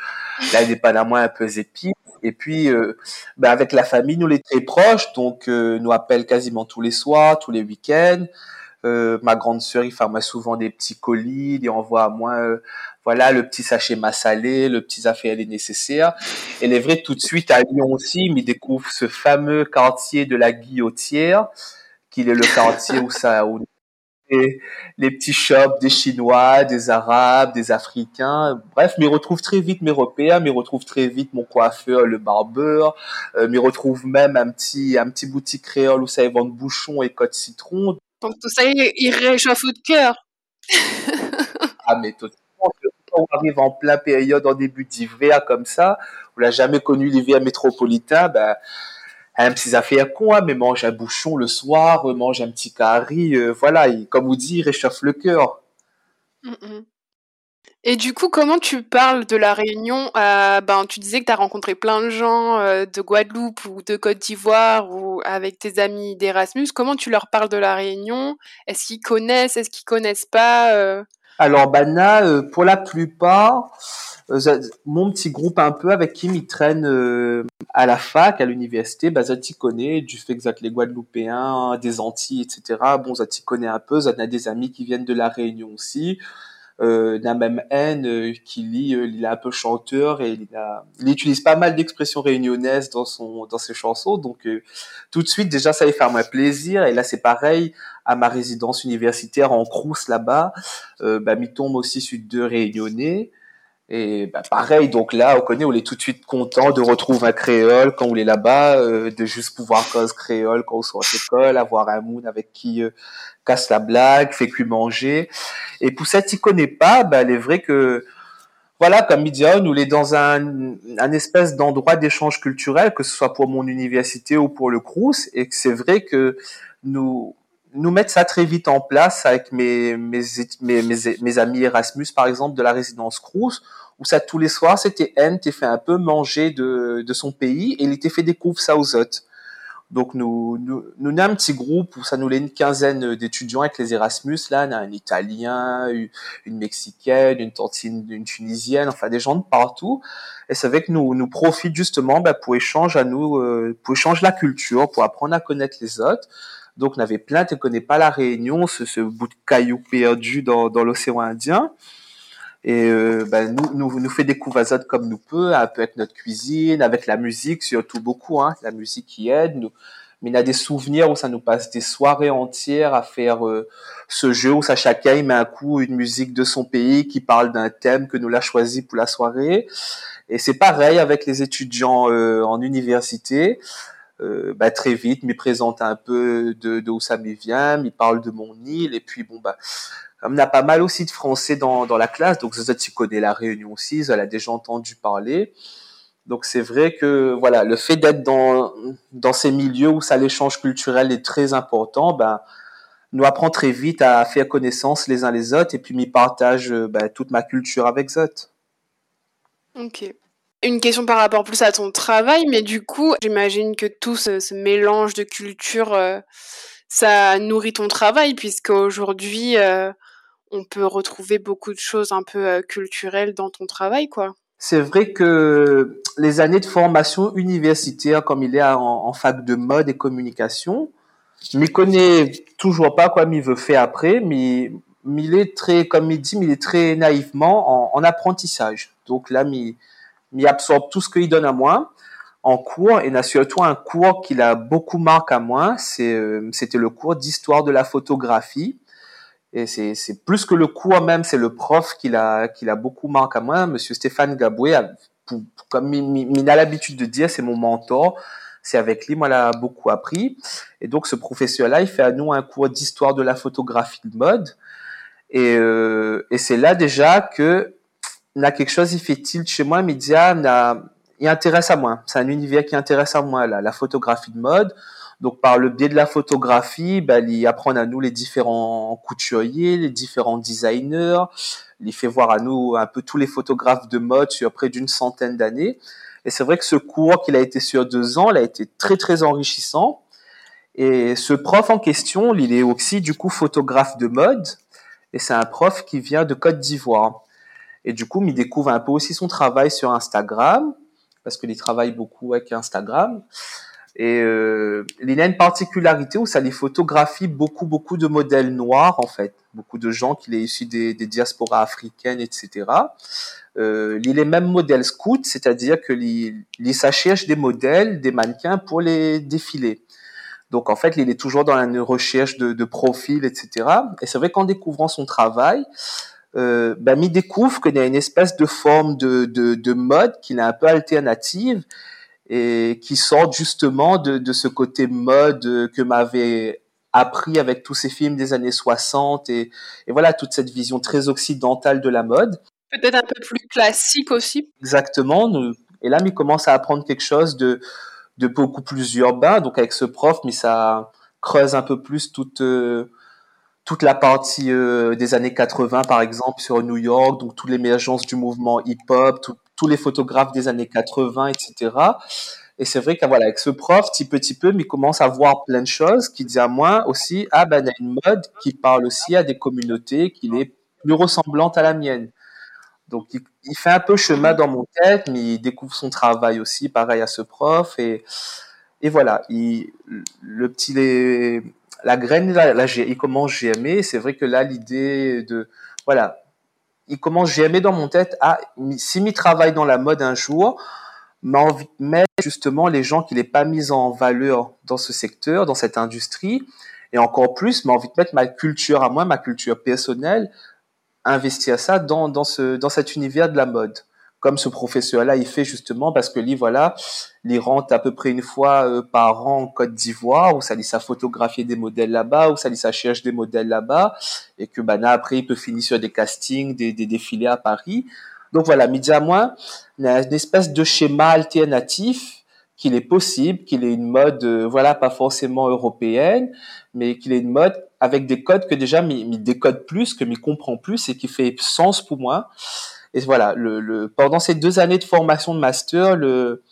là, dépendamment un peu épique. Et puis, euh, bah, avec la famille, nous, les très proches, donc, euh, nous appelle quasiment tous les soirs, tous les week-ends. Euh, ma grande sœur, il fait souvent des petits colis, il envoie à moi, euh, voilà, le petit sachet massalé, le petit affaire les nécessaires. Et les vrais, tout de suite, à Lyon aussi, il découvre ce fameux quartier de la Guillotière, qu'il est le quartier où ça, où les petits shops des Chinois, des Arabes, des Africains. Bref, mais retrouve très vite mes repères, mais retrouve très vite mon coiffeur, le barbeur, euh, mais retrouve même un petit, un petit boutique créole où ça vend bouchons et côte citron. Donc tout ça, il, réchauffe le cœur. ah, mais totalement. On arrive en plein période, en début d'hiver, comme ça, on n'a jamais connu l'hiver métropolitain, ben, un petit affaire hein, mais mange un bouchon le soir, mange un petit carré, euh, voilà, comme vous dit, réchauffe le cœur. Et du coup, comment tu parles de la Réunion? Euh, ben, Tu disais que tu as rencontré plein de gens euh, de Guadeloupe ou de Côte d'Ivoire ou avec tes amis d'Erasmus. Comment tu leur parles de la Réunion? Est-ce qu'ils connaissent? Est-ce qu'ils connaissent pas? Alors, Bana, pour la plupart, mon petit groupe un peu avec qui ils traînent à la fac, à l'université, bah, ça t'y connaît, du fait que les Guadeloupéens, des Antilles, etc. Bon, ça t'y connaît un peu, ça a des amis qui viennent de la Réunion aussi euh, même haine euh, qui lit, euh, il est un peu chanteur et il, a, il utilise pas mal d'expressions réunionnaises dans son dans ses chansons. Donc euh, tout de suite déjà ça lui fait un plaisir. Et là c'est pareil à ma résidence universitaire en Crous là-bas, euh, bah, m'y tombe aussi sur deux réunionnais. Et bah, pareil, donc là, on connaît, on est tout de suite content de retrouver un créole quand on est là-bas, euh, de juste pouvoir cause créole quand on sort à l'école, avoir un moon avec qui euh, casse la blague, fait cuire manger. Et pour ça, tu connais pas, bah, il est vrai que, voilà, comme Midian, nous, est dans un, un espèce d'endroit d'échange culturel, que ce soit pour mon université ou pour le Crous, et que c'est vrai que nous, nous mettre ça très vite en place avec mes, mes, mes, mes, amis Erasmus, par exemple, de la résidence Crous, où ça tous les soirs c'était N t'es fait un peu manger de, de son pays et il était fait découvrir ça aux autres. Donc nous nous nous avons un petit groupe où ça nous est une quinzaine d'étudiants avec les Erasmus là, on a un Italien, une Mexicaine, une tantine, une Tunisienne, enfin des gens de partout. Et c'est vrai que nous nous profite justement bah, pour échanger à nous, euh, pour échanger la culture, pour apprendre à connaître les autres. Donc on avait plein, tu connais pas la Réunion, ce, ce bout de caillou perdu dans, dans l'océan Indien. Et euh, ben, nous, nous, nous fait découvrir ça comme nous peut, un peu avec notre cuisine, avec la musique, surtout beaucoup, hein, la musique qui aide. Nous, mais il y a des souvenirs où ça nous passe des soirées entières à faire euh, ce jeu où ça chacun met un coup une musique de son pays qui parle d'un thème que nous l'a choisi pour la soirée. Et c'est pareil avec les étudiants euh, en université. Euh, bah, très vite, me présente un peu de, de où ça me vient, me parle de mon île, et puis bon bah on a pas mal aussi de Français dans, dans la classe, donc Zozo tu connais la Réunion aussi, elle a déjà entendu parler. Donc c'est vrai que voilà, le fait d'être dans dans ces milieux où ça l'échange culturel est très important, ben nous apprend très vite à faire connaissance les uns les autres et puis m'y partage bah, toute ma culture avec Zot. Ok. Une question par rapport plus à ton travail, mais du coup, j'imagine que tout ce, mélange de culture, euh, ça nourrit ton travail, puisque aujourd'hui, euh, on peut retrouver beaucoup de choses un peu culturelles dans ton travail, quoi. C'est vrai que les années de formation universitaire, comme il est en, en fac de mode et communication, je m'y connais toujours pas quoi il veut faire après, mais, il est très, comme il dit, il est très naïvement en, apprentissage. Donc là, il absorbe tout ce qu'il donne à moi en cours, et n'a surtout un cours qu'il a beaucoup marqué à moi, euh, c'était le cours d'histoire de la photographie. Et c'est plus que le cours même, c'est le prof qui l'a qui l'a beaucoup marqué à moi, Monsieur Stéphane Gaboué, comme il, a l'habitude de dire, c'est mon mentor. C'est avec lui, moi, l'a beaucoup appris. Et donc, ce professeur-là, il fait à nous un cours d'histoire de la photographie de mode. Et, euh, et c'est là déjà que il a quelque chose, il fait tilt chez moi, média, il intéresse à moi. C'est un univers qui intéresse à moi, là, la photographie de mode. Donc, par le biais de la photographie, ben, il apprend à nous les différents couturiers, les différents designers. Il fait voir à nous un peu tous les photographes de mode sur près d'une centaine d'années. Et c'est vrai que ce cours qu'il a été sur deux ans, il a été très très enrichissant. Et ce prof en question, il est aussi du coup photographe de mode. Et c'est un prof qui vient de Côte d'Ivoire. Et du coup, il découvre un peu aussi son travail sur Instagram, parce qu'il travaille beaucoup avec Instagram. Et euh, il a une particularité où ça les photographie beaucoup, beaucoup de modèles noirs, en fait. Beaucoup de gens qui sont issus des, des diasporas africaines, etc. Euh, il est même modèle scout, c'est-à-dire que il, il des modèles, des mannequins pour les défiler. Donc en fait, il est toujours dans une recherche de, de profil, etc. Et c'est vrai qu'en découvrant son travail, euh, ben, il découvre qu'il y a une espèce de forme de, de, de mode qui est un peu alternative et qui sort justement de, de ce côté mode que m'avait appris avec tous ces films des années 60 et, et voilà toute cette vision très occidentale de la mode. Peut-être un peu plus classique aussi. Exactement. Et là, il commence à apprendre quelque chose de, de beaucoup plus urbain. Donc avec ce prof, mais ça creuse un peu plus toute euh, toute la partie euh, des années 80, par exemple, sur New York, donc toute l'émergence du mouvement hip-hop, tous les photographes des années 80, etc. Et c'est vrai qu'avec voilà, ce prof, petit petit peu, il commence à voir plein de choses qui dit à moi aussi, ah ben, il y a une mode qui parle aussi à des communautés qui est plus ressemblante à la mienne. Donc, il, fait un peu chemin dans mon tête, mais il découvre son travail aussi, pareil à ce prof. Et, et voilà, il, le petit, les, la graine, là, là il commence GME. C'est vrai que là, l'idée de, voilà, il commence GME dans mon tête. Ah, si il travaille dans la mode un jour, m'a envie de mettre justement les gens qui n'est pas mis en valeur dans ce secteur, dans cette industrie, et encore plus, m'a envie de mettre ma culture à moi, ma culture personnelle, investir ça dans, dans, ce, dans cet univers de la mode. Comme ce professeur-là, il fait justement parce que lui, voilà, il rentre à peu près une fois euh, par an en Côte d'Ivoire, où ça dit ça photographier des modèles là-bas, où ça dit ça cherche des modèles là-bas, et que bah, là, après, il peut finir sur des castings, des, des défilés à Paris. Donc voilà, midi à moins, il y a une espèce de schéma alternatif qu'il est possible, qu'il ait une mode, euh, voilà, pas forcément européenne, mais qu'il ait une mode avec des codes que déjà m'y décode plus, que m'y comprend plus et qui fait sens pour moi. Et voilà, le, le, pendant ces deux années de formation de master, le,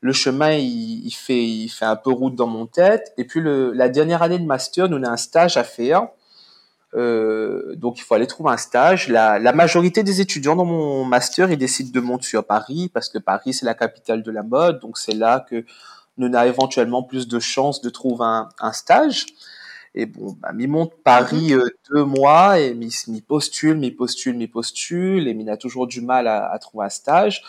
le chemin il, il, fait il fait un peu route dans mon tête. Et puis le, la dernière année de master, nous on a un stage à faire. Euh, donc il faut aller trouver un stage. La, la, majorité des étudiants dans mon master, ils décident de monter sur Paris parce que Paris c'est la capitale de la mode. Donc c'est là que nous avons éventuellement plus de chances de trouver un, un stage. Et bon, bah, mi monte Paris mhm. euh, deux mois et mi postule, mi postule, mi postule et mi a toujours du mal à, à, trouver un stage.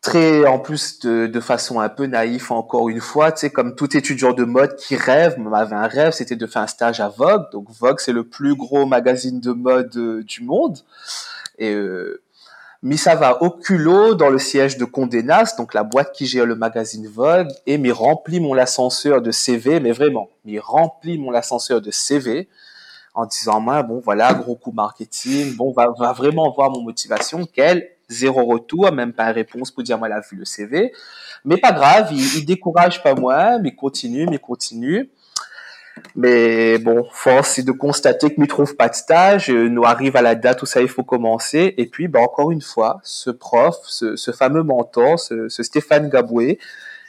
Très, en plus de, de façon un peu naïf encore une fois, tu sais, comme tout étudiant de mode qui rêve, m'avait un rêve, c'était de faire un stage à Vogue. Donc Vogue, c'est le plus gros magazine de mode euh, du monde. Et euh, mais ça va au culot dans le siège de Condé Nast, donc la boîte qui gère le magazine Vogue, et m'y remplit mon ascenseur de CV, mais vraiment, m'y remplit mon ascenseur de CV en disant bon voilà gros coup marketing, bon va, vraiment voir mon motivation, quel zéro retour, même pas réponse pour dire moi elle a vu le CV, mais pas grave, il, il décourage pas moi, mais continue, mais continue. Mais bon, force est de constater que nous trouve pas de stage, euh, nous arrive à la date où ça il faut commencer, et puis bah, encore une fois, ce prof, ce, ce fameux mentor, ce, ce Stéphane Gaboué,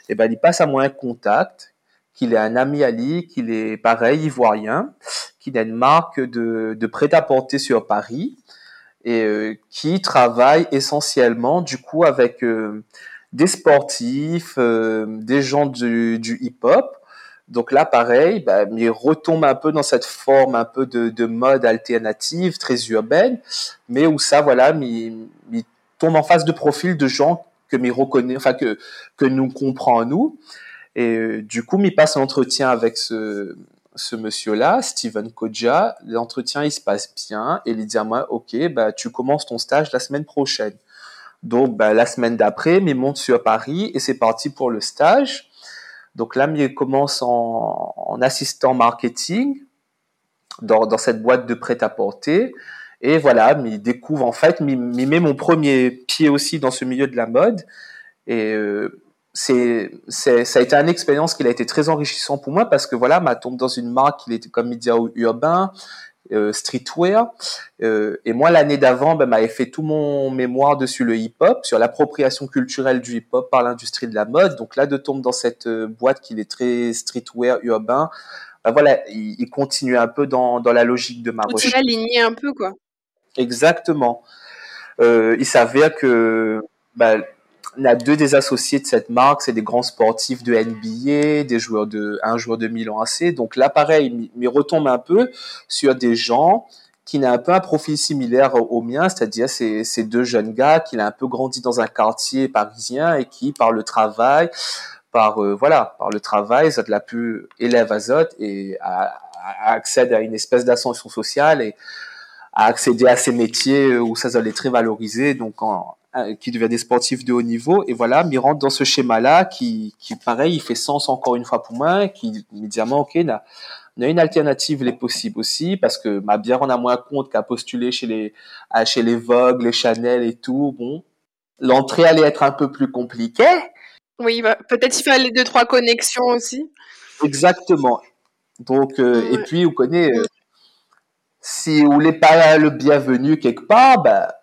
eh ben, il passe à moi un contact, qu'il est un ami à lui, qu'il est pareil, ivoirien, qu'il a une marque de, de prêt-à-porter sur Paris, et euh, qui travaille essentiellement du coup avec euh, des sportifs, euh, des gens du, du hip-hop, donc là, pareil, bah, il retombe un peu dans cette forme un peu de, de mode alternative, très urbaine, mais où ça, voilà, il, tombe en face de profils de gens que m'y reconnaît, enfin que que nous comprend nous. Et euh, du coup, il passe un entretien avec ce ce monsieur-là, Steven Kodja. L'entretien, il se passe bien et il dit à moi, ok, bah tu commences ton stage la semaine prochaine. Donc, bah, la semaine d'après, il monte sur Paris et c'est parti pour le stage. Donc là, il commence en, assistant marketing dans, cette boîte de prêt-à-porter. Et voilà, il découvre en fait, il met mon premier pied aussi dans ce milieu de la mode. Et euh, c'est, ça a été une expérience qui a été très enrichissant pour moi parce que voilà, m'a tombe dans une marque qui était comme média urbain, euh, streetwear. Euh, et moi, l'année d'avant, ben, m'avait fait tout mon mémoire dessus le hip-hop, sur l'appropriation culturelle du hip-hop par l'industrie de la mode. Donc là, de tomber dans cette euh, boîte qui est très streetwear urbain, ben, voilà, il, continue un peu dans, dans la logique de ma recherche. Tu aligné un peu, quoi. Exactement. Euh, il s'avère que ben, on a deux des associés de cette marque, c'est des grands sportifs de NBA, des joueurs de un joueur de Milan AC. Donc là, pareil, il retombe un peu sur des gens qui n'ont un peu un profil similaire au mien, c'est-à-dire ces, ces deux jeunes gars qui ont un peu grandi dans un quartier parisien et qui, par le travail, par euh, voilà, par le travail, ça l'a pu élève azote et accède à une espèce d'ascension sociale et à accéder à ces métiers où ça doit être très valorisé. Donc en, qui devient des sportifs de haut niveau. Et voilà, rentre dans ce schéma-là qui, qui, pareil, il fait sens encore une fois pour moi, qui immédiatement, ok, on a, on a une alternative les possibles aussi, parce que ma bière en a moins compte qu'à postuler chez les, chez les Vogue, les Chanel et tout. Bon, l'entrée allait être un peu plus compliquée. Oui, bah, peut-être il fallait deux, trois connexions aussi. Exactement. Donc, euh, et puis, vous connaissez, euh, si vous voulez pas le bienvenu quelque part, bah,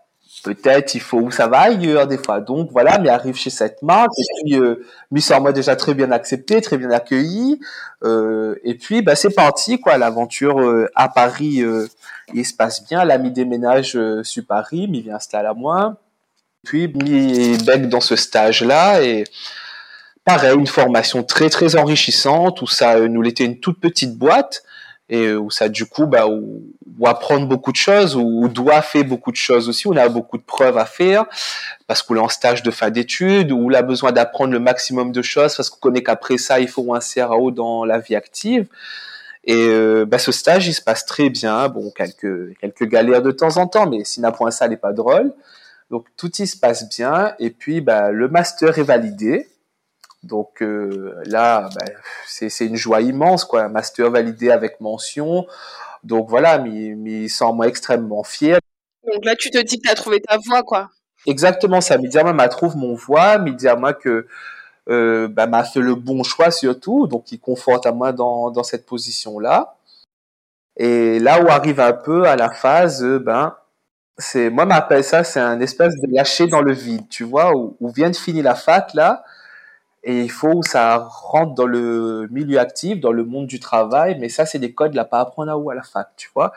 peut-être il faut où ça va ailleurs des fois. Donc voilà, mais arrive chez cette marque et puis euh, sur moi déjà très bien accepté, très bien accueilli. Euh, et puis bah c'est parti quoi, l'aventure euh, à Paris, euh, il se passe bien. L'ami déménage euh, sur Paris, il vient installer à moi. Puis il bec dans ce stage là et pareil une formation très très enrichissante où ça nous l'était une toute petite boîte et où ça du coup bah où, apprendre beaucoup de choses où, doit faire beaucoup de choses aussi on a beaucoup de preuves à faire parce qu'on est en stage de fin d'études où on a besoin d'apprendre le maximum de choses parce qu'on connaît qu'après ça il faut un CRAO dans la vie active. Et euh, bah, ce stage il se passe très bien. Bon quelques quelques galères de temps en temps mais si n'a point ça n'est pas drôle. Donc tout y se passe bien. Et puis bah, le master est validé donc euh, là, ben, c'est une joie immense, quoi. Un master validé avec mention. Donc voilà, mais, sans moi extrêmement fier. Donc là, tu te dis que tu as trouvé ta voie, quoi. Exactement ça. Midiama m'a trouvé mon voie. Midiama que euh, ben, m'a fait le bon choix surtout. Donc il conforte à moi dans, dans cette position-là. Et là où arrive un peu à la phase, ben c'est moi m'appelle ça, c'est un espèce de lâcher dans le vide, tu vois, où, où vient de finir la fac là et il faut que ça rentre dans le milieu actif, dans le monde du travail, mais ça, c'est des codes là, pas apprendre à où à la fac, tu vois.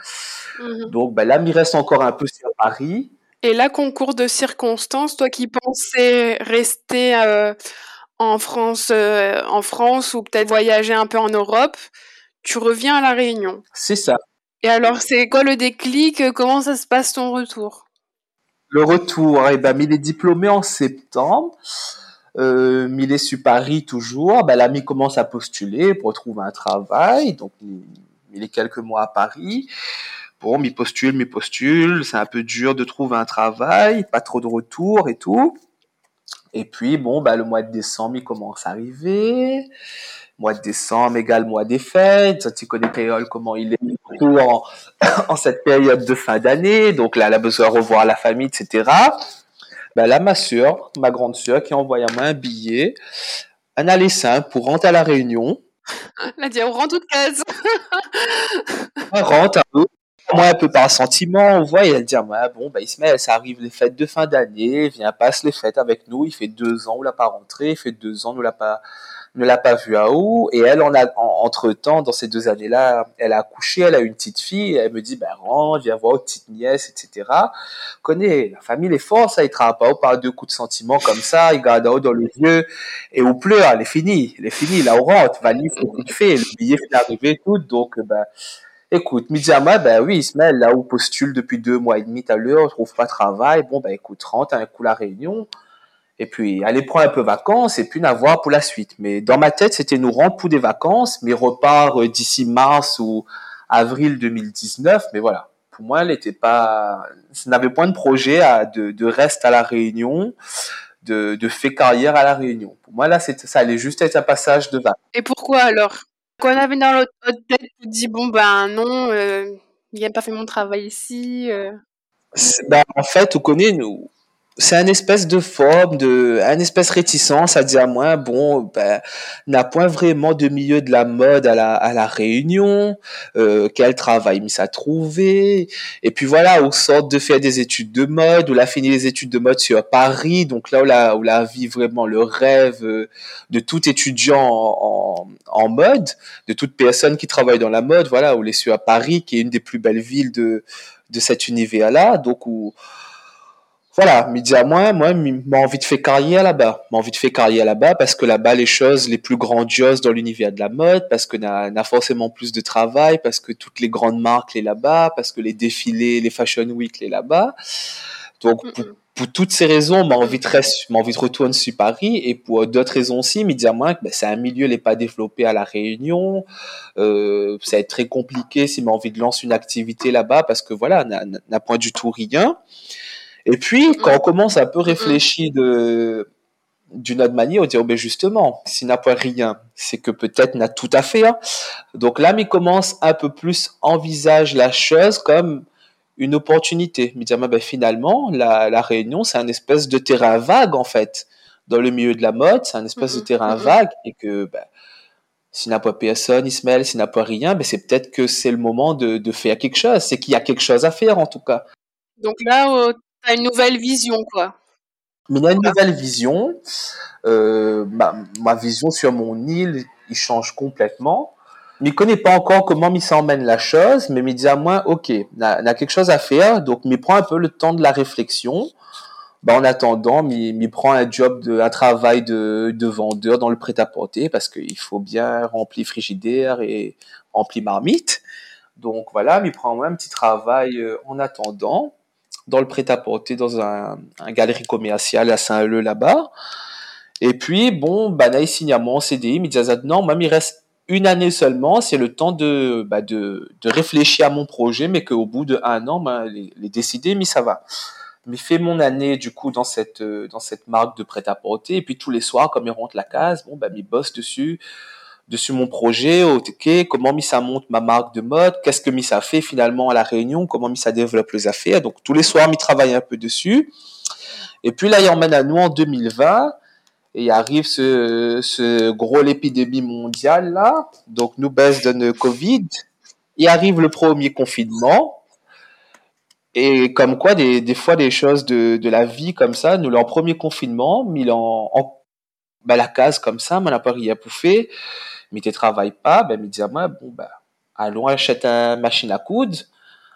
Mhm. Donc ben, là, il reste encore un peu sur Paris. Et là, concours de circonstances, toi qui pensais rester euh, en France, euh, en France ou peut-être voyager un peu en Europe, tu reviens à la Réunion. C'est ça. Et alors, c'est quoi le déclic? Comment ça se passe ton retour? Le retour, eh ben, il est diplômé en septembre. Euh, il est sur Paris toujours. Ben, l'ami commence à postuler pour trouver un travail. Donc, il, est quelques mois à Paris. Bon, il postule, il postule. C'est un peu dur de trouver un travail. Pas trop de retour et tout. Et puis, bon, ben, le mois de décembre, il commence à arriver. Mois de décembre égale mois des fêtes. Tu connais Créole, comment il est en, [coughs] en cette période de fin d'année. Donc là, elle a besoin de revoir la famille, etc. Ben là, ma soeur, ma grande soeur, qui a envoyé à moi un billet, un aller simple pour rentrer à la Réunion. La dire, on rend toute case. on rentre un [laughs] peu. Moi, un peu par sentiment, on voit, il va dire, ouais, bon, bah, Ismaël, ça arrive les fêtes de fin d'année, viens, passe les fêtes avec nous, il fait deux ans, on l'a pas rentré, il fait deux ans, on l'a pas, ne l'a pas vu à où. Et elle, on a, entre temps, dans ces deux années-là, elle a accouché, elle a une petite fille. elle me dit, ben, rentre, viens voir petite nièce, etc. Connais, la famille, les forces, ça, il travaille pas par deux coups de sentiments comme ça, il garde haut dans les yeux, et on pleure, elle est finie, elle est finie, là, on rentre, valise, c'est fait, le billet est arrivé, tout, donc, ben, Écoute, Midjama, ben oui, Ismaël, là où postule depuis deux mois et demi à l'heure, trouve pas de travail, bon, ben écoute, rentre, un coup la réunion, et puis aller prendre un peu vacances et puis n'avoir pour la suite. Mais dans ma tête, c'était nous rendre pour des vacances, mais repart euh, d'ici mars ou avril 2019. Mais voilà, pour moi, elle n'était pas, ça n'avait point de projet à, de, de reste à la Réunion, de, de fait carrière à la Réunion. Pour moi, là, ça allait juste être un passage de vacances. Et pourquoi alors? Quand on avait dans notre tête, tu dis bon ben non, euh, il n'a pas fait mon travail ici. Euh. Ben, en fait, on connaît nous c'est un espèce de forme, de, un espèce réticence à dire moi, bon, ben, n'a point vraiment de milieu de la mode à la, à la Réunion, euh, quel travail mais ça trouvé, et puis voilà, on sort de faire des études de mode, ou a fini les études de mode sur Paris, donc là où la, où la vit vraiment le rêve euh, de tout étudiant en, en, mode, de toute personne qui travaille dans la mode, voilà, où est sur à Paris, qui est une des plus belles villes de, de cet univers-là, donc où, voilà, me à moi, moi, m'a envie de faire carrière là-bas. M'a envie de faire carrière là-bas parce que là-bas, les choses les plus grandioses dans l'univers de la mode, parce que n'a, forcément plus de travail, parce que toutes les grandes marques les là-bas, parce que les défilés, les fashion week les là-bas. Donc, pour, toutes ces raisons, m'a envie de rester, m'a envie de retourner sur Paris et pour d'autres raisons aussi, me dire moi, ben, c'est un milieu n'est pas développé à la Réunion, euh, ça va être très compliqué si m'a envie de lancer une activité là-bas parce que voilà, n'a point du tout rien. Et puis, quand on commence à un peu réfléchir de, d'une autre manière, on dit, oh ben justement, s'il n'a pas rien, c'est que peut-être n'a tout à fait. Hein. Donc là, il commence un peu plus envisage la chose comme une opportunité. Il dit, ah, ben, finalement, la, la Réunion, c'est un espèce de terrain vague, en fait. Dans le milieu de la mode, c'est un espèce de terrain vague et que, ben, s'il n'a pas personne, Ismaël, s'il n'a pas rien, ben, c'est peut-être que c'est le moment de, de faire quelque chose. C'est qu'il y a quelque chose à faire, en tout cas. Donc là, une nouvelle vision, quoi. Mais il a une nouvelle vision. Euh, ma, vision sur mon île, il change complètement. Je ne connais pas encore comment il s'emmène la chose, mais il dit à moi, ok, on a, quelque chose à faire, donc il prend un peu le temps de la réflexion. Bah, en attendant, il prend un job, de, un travail de, de vendeur dans le prêt-à-porter parce qu'il faut bien remplir frigidaire et remplir marmite. Donc voilà, il prend un petit travail euh, en attendant dans le prêt-à-porter, dans un, galerie commerciale à Saint-Leu là-bas. Et puis, bon, bah, là, il signe à mon CDI, il me dit, non, même il reste une année seulement, c'est le temps de, bah, de, de, réfléchir à mon projet, mais qu'au bout de un an, bah, les, les décider, mais ça va. Mais fais mon année, du coup, dans cette, dans cette marque de prêt-à-porter, et puis tous les soirs, comme il rentre la case, bon, bah, il bosse dessus, dessus mon projet, ok, comment Missa monte ma marque de mode, qu'est-ce que Missa fait finalement à la réunion, comment Missa développe les affaires. Donc tous les soirs, il travaille un peu dessus. Et puis là, il emmène à nous en 2020 et arrive ce, ce gros l'épidémie mondiale là. Donc nous baisse de Covid. Il arrive le premier confinement. Et comme quoi, des, des fois, des choses de, de la vie comme ça, nous, en premier confinement, mis en, en ben, la case comme ça, mon appareil a bouffé mais tu travailles pas, ben, me dire, moi, bon, ben, allons acheter une machine à coudre,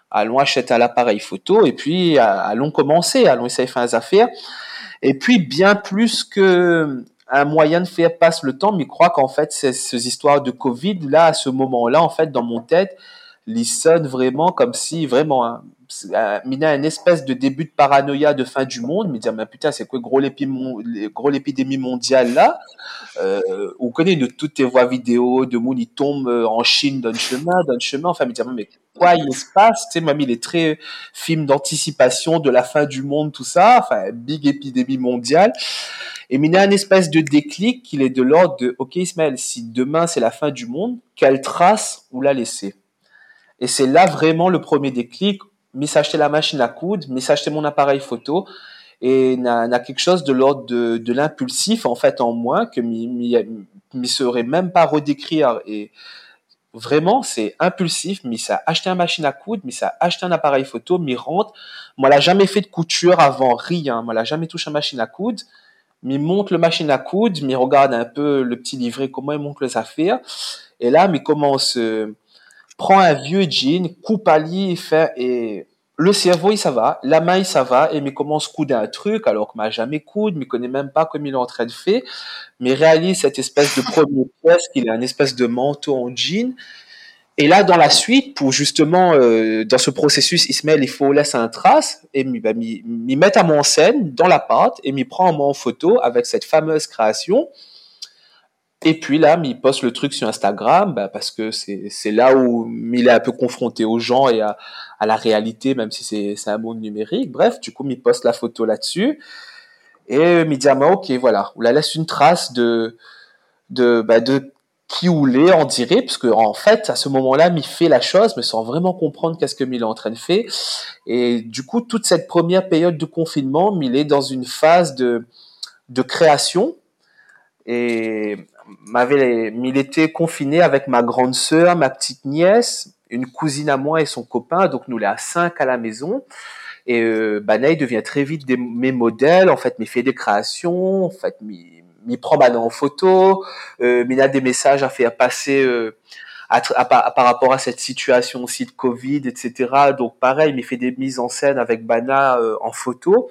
allons acheter un appareil photo, et puis allons commencer, allons essayer de faire des affaires. Et puis, bien plus que un moyen de faire passer le temps, mais crois qu'en fait, ces, histoires de Covid, là, à ce moment-là, en fait, dans mon tête, ils sonnent vraiment comme si, vraiment, hein, il a une espèce de début de paranoïa de fin du monde, me dire, mais putain, c'est quoi gros l'épidémie mondiale là? Euh, On connaît de toutes tes voix vidéo, de monde, il tombe euh, en Chine d'un chemin, d'un chemin, enfin, me dire, mais quoi il se passe? Tu sais, mamie, il est très film d'anticipation de la fin du monde, tout ça, enfin, big épidémie mondiale. Et il a une espèce de déclic qu'il est de l'ordre de, ok Ismaël, si demain c'est la fin du monde, quelle trace ou la laisser Et c'est là vraiment le premier déclic mais s'acheter la machine à coudre, mais s'acheter mon appareil photo, et n'a, quelque chose de l'ordre de, de l'impulsif en fait en moi que ne saurait même pas redécrire. Et vraiment c'est impulsif mais ça a acheté une machine à coudre mais ça a acheté un appareil photo mais rentre. Moi l'a jamais fait de couture avant rien. Moi l'a jamais touché à machine à coudre. Mais monte le machine à coudre mais regarde un peu le petit livret comment il monte les affaires et là mais commence euh, prend un vieux jean coupe à lit et fait et le cerveau, il ça va, la main, il ça va, et mais commence à couder un truc, alors que m'a jamais coude, mais connaît même pas comme il est en train de faire, mais réalise cette espèce de première [laughs] pièce qu'il a un espèce de manteau en jean. Et là, dans la suite, pour justement, euh, dans ce processus, Ismaël, il faut laisser un trace, et m'y bah, mettre à mon scène, dans la pâte, et m'y prend en photo avec cette fameuse création. Et puis là, il poste le truc sur Instagram bah, parce que c'est là où il est un peu confronté aux gens et à, à la réalité, même si c'est un monde numérique. Bref, du coup, il poste la photo là-dessus. Et il dit, bah, ok, voilà, on la laisse une trace de, de, bah, de qui ou l'est, on dirait, parce que en fait, à ce moment-là, il fait la chose, mais sans vraiment comprendre qu'est-ce que il est en train de faire. Et du coup, toute cette première période de confinement, il est dans une phase de, de création. Et m'avait, il était confiné avec ma grande sœur, ma petite nièce, une cousine à moi et son copain. Donc nous, les à cinq à la maison. Et euh, devient très vite des, mes modèles. En fait, il fait des créations. En fait, il prend Bana en photo. Euh, il a des messages à faire passer euh, à, par rapport à cette situation aussi de Covid, etc. Donc pareil, il fait des mises en scène avec Bana euh, en photo.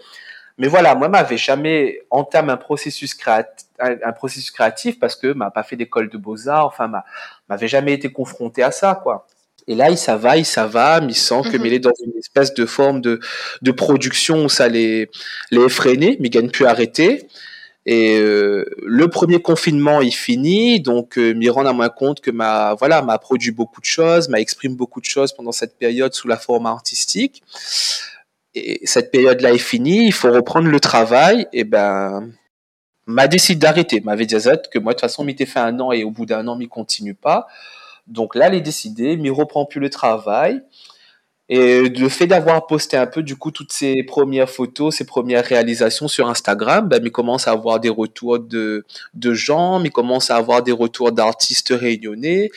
Mais voilà, moi, m'avais jamais entamé un processus créatif, un, processus créatif parce que m'a pas fait d'école de beaux-arts, enfin, m'avait jamais été confronté à ça, quoi. Et là, il ça va, il ça va, mais il sent que mm est dans une espèce de forme de, de production où ça les, les effréné, mais il gagne plus arrêter. Et euh, le premier confinement, il finit, donc euh, m'y rend à moins compte que ma voilà m'a produit beaucoup de choses, m'a exprimé beaucoup de choses pendant cette période sous la forme artistique et cette période-là est finie, il faut reprendre le travail, et ben, m'a décidé d'arrêter. M'avait dit que moi, de toute façon, m'était fait un an et au bout d'un an, m'y continue pas. Donc là, elle est décidée, m'y reprend plus le travail. Et le fait d'avoir posté un peu, du coup, toutes ces premières photos, ces premières réalisations sur Instagram, ben, commence à avoir des retours de, de gens, m'y commence à avoir des retours d'artistes réunionnais,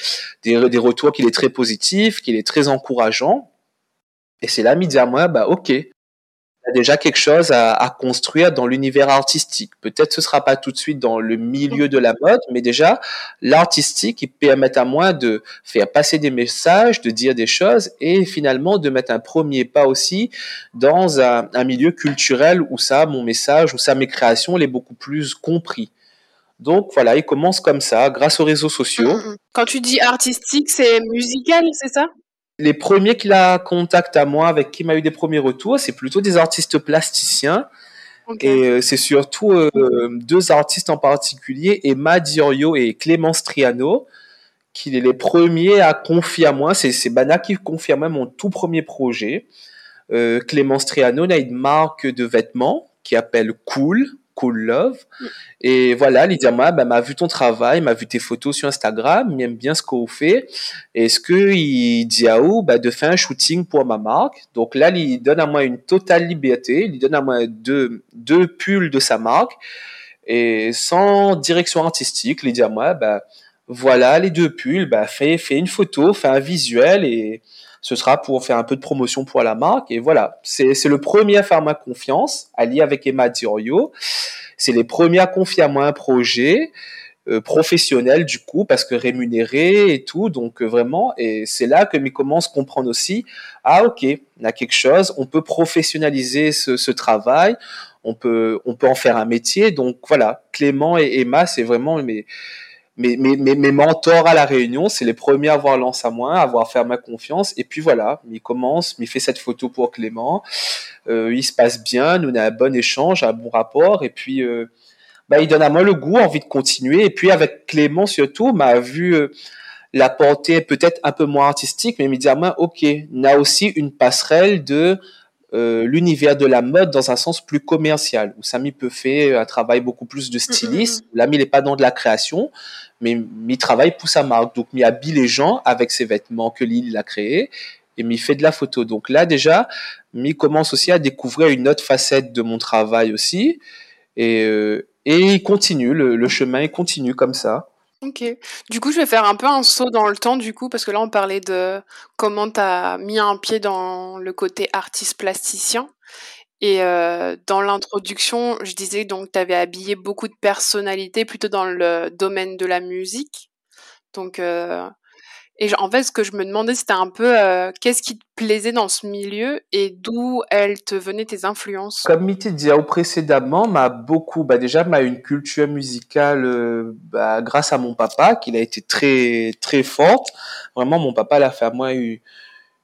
des, des retours qu'il est très positif, qu'il est très encourageant. Et c'est là, midi à moi, bah, ok. Déjà quelque chose à, construire dans l'univers artistique. Peut-être ce sera pas tout de suite dans le milieu de la mode, mais déjà, l'artistique, il permet à moi de faire passer des messages, de dire des choses et finalement de mettre un premier pas aussi dans un, un milieu culturel où ça, mon message, où ça, mes créations, elle est beaucoup plus compris. Donc voilà, il commence comme ça, grâce aux réseaux sociaux. Mm, mm. Quand tu dis artistique, c'est musical, c'est ça? Les premiers qu'il a contact à moi, avec qui m'a eu des premiers retours, c'est plutôt des artistes plasticiens. Et euh, c'est surtout euh, deux artistes en particulier, Emma Diorio et Clémence Triano, qui est les premiers à confier à moi. C'est Bana qui confie à moi mon tout premier projet. Euh, Clémence Triano a une marque de vêtements qui s'appelle Cool, Cool Love. Mm. Et voilà, Lydia moi, bah, m'a vu ton travail, m'a vu tes photos sur Instagram, il aime bien ce qu'on fait. Est-ce que il dit à où bah, de faire un shooting pour ma marque? Donc là, il donne à moi une totale liberté, il donne à moi deux, deux pulls de sa marque et sans direction artistique, Lydia moi, bah, voilà les deux pulls, bah, fais, fais une photo, fais un visuel et ce sera pour faire un peu de promotion pour la marque. Et voilà, c'est le premier à faire ma confiance, allié avec Emma Diorio. C'est les premiers à confier à moi un projet. Euh, professionnel du coup parce que rémunéré et tout donc euh, vraiment et c'est là que mes commence comprendre aussi ah ok on a quelque chose on peut professionnaliser ce, ce travail on peut on peut en faire un métier donc voilà Clément et Emma c'est vraiment mes mes, mentors à la réunion, c'est les premiers à avoir lancé à moi, à avoir fait ma confiance. Et puis voilà, il commence, il fait cette photo pour Clément. Euh, il se passe bien, nous on a un bon échange, un bon rapport. Et puis, euh, bah, il donne à moi le goût, envie de continuer. Et puis avec Clément surtout, m'a vu euh, la portée peut-être un peu moins artistique, mais il me dit à moi, ok, on a aussi une passerelle de euh, l'univers de la mode dans un sens plus commercial, où Samy peut faire un travail beaucoup plus de styliste. Là, il n'est pas dans de la création, mais il travaille pour sa marque. Donc, il habille les gens avec ses vêtements que Lille a créés et il fait de la photo. Donc là, déjà, il commence aussi à découvrir une autre facette de mon travail aussi. Et, euh, et il continue, le, le chemin il continue comme ça. Ok. Du coup, je vais faire un peu un saut dans le temps, du coup, parce que là, on parlait de comment tu mis un pied dans le côté artiste plasticien. Et euh, dans l'introduction, je disais donc tu habillé beaucoup de personnalités plutôt dans le domaine de la musique. Donc, euh, et en fait, ce que je me demandais, c'était un peu euh, qu'est-ce qui te plaisait dans ce milieu et d'où elles te venaient tes influences? Comme Miti disait précédemment, m'a beaucoup, bah déjà, m'a une culture musicale euh, bah, grâce à mon papa, qui a été très très forte. Vraiment, mon papa l'a fait à moi une,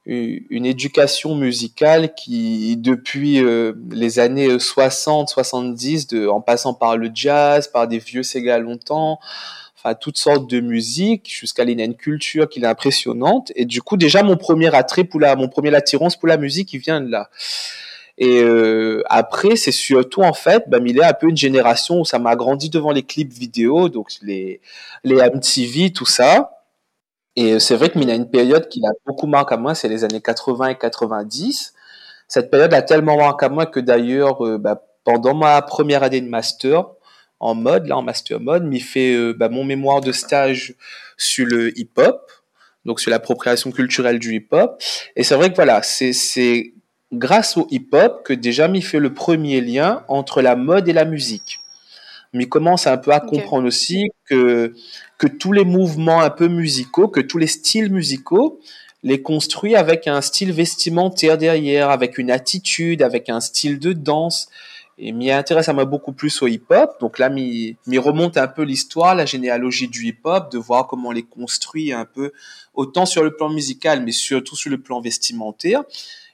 une éducation musicale qui, depuis euh, les années 60, 70, de, en passant par le jazz, par des vieux Sega longtemps, toutes sortes de musique jusqu'à une culture qui est impressionnante. Et du coup déjà mon premier attrait pour la mon premier attirance pour la musique il vient de là. Et euh, après c'est surtout en fait bah, il est un peu une génération où ça m'a grandi devant les clips vidéo donc les les MTV tout ça. Et c'est vrai que il a une période qui a beaucoup marqué à moi c'est les années 80 et 90 cette période a tellement marqué à moi que d'ailleurs euh, bah, pendant ma première année de master en mode, là en master mode, mais fait euh, bah, mon mémoire de stage sur le hip-hop, donc sur l'appropriation culturelle du hip-hop. Et c'est vrai que voilà, c'est grâce au hip-hop que déjà m'y fait le premier lien entre la mode et la musique. Mais commence un peu à comprendre aussi que, que tous les mouvements un peu musicaux, que tous les styles musicaux, les construit avec un style vestimentaire derrière, avec une attitude, avec un style de danse et m'y intéresse à moi beaucoup plus au hip-hop. Donc là, m'y remonte un peu l'histoire, la généalogie du hip-hop, de voir comment on les construit un peu, autant sur le plan musical, mais surtout sur le plan vestimentaire.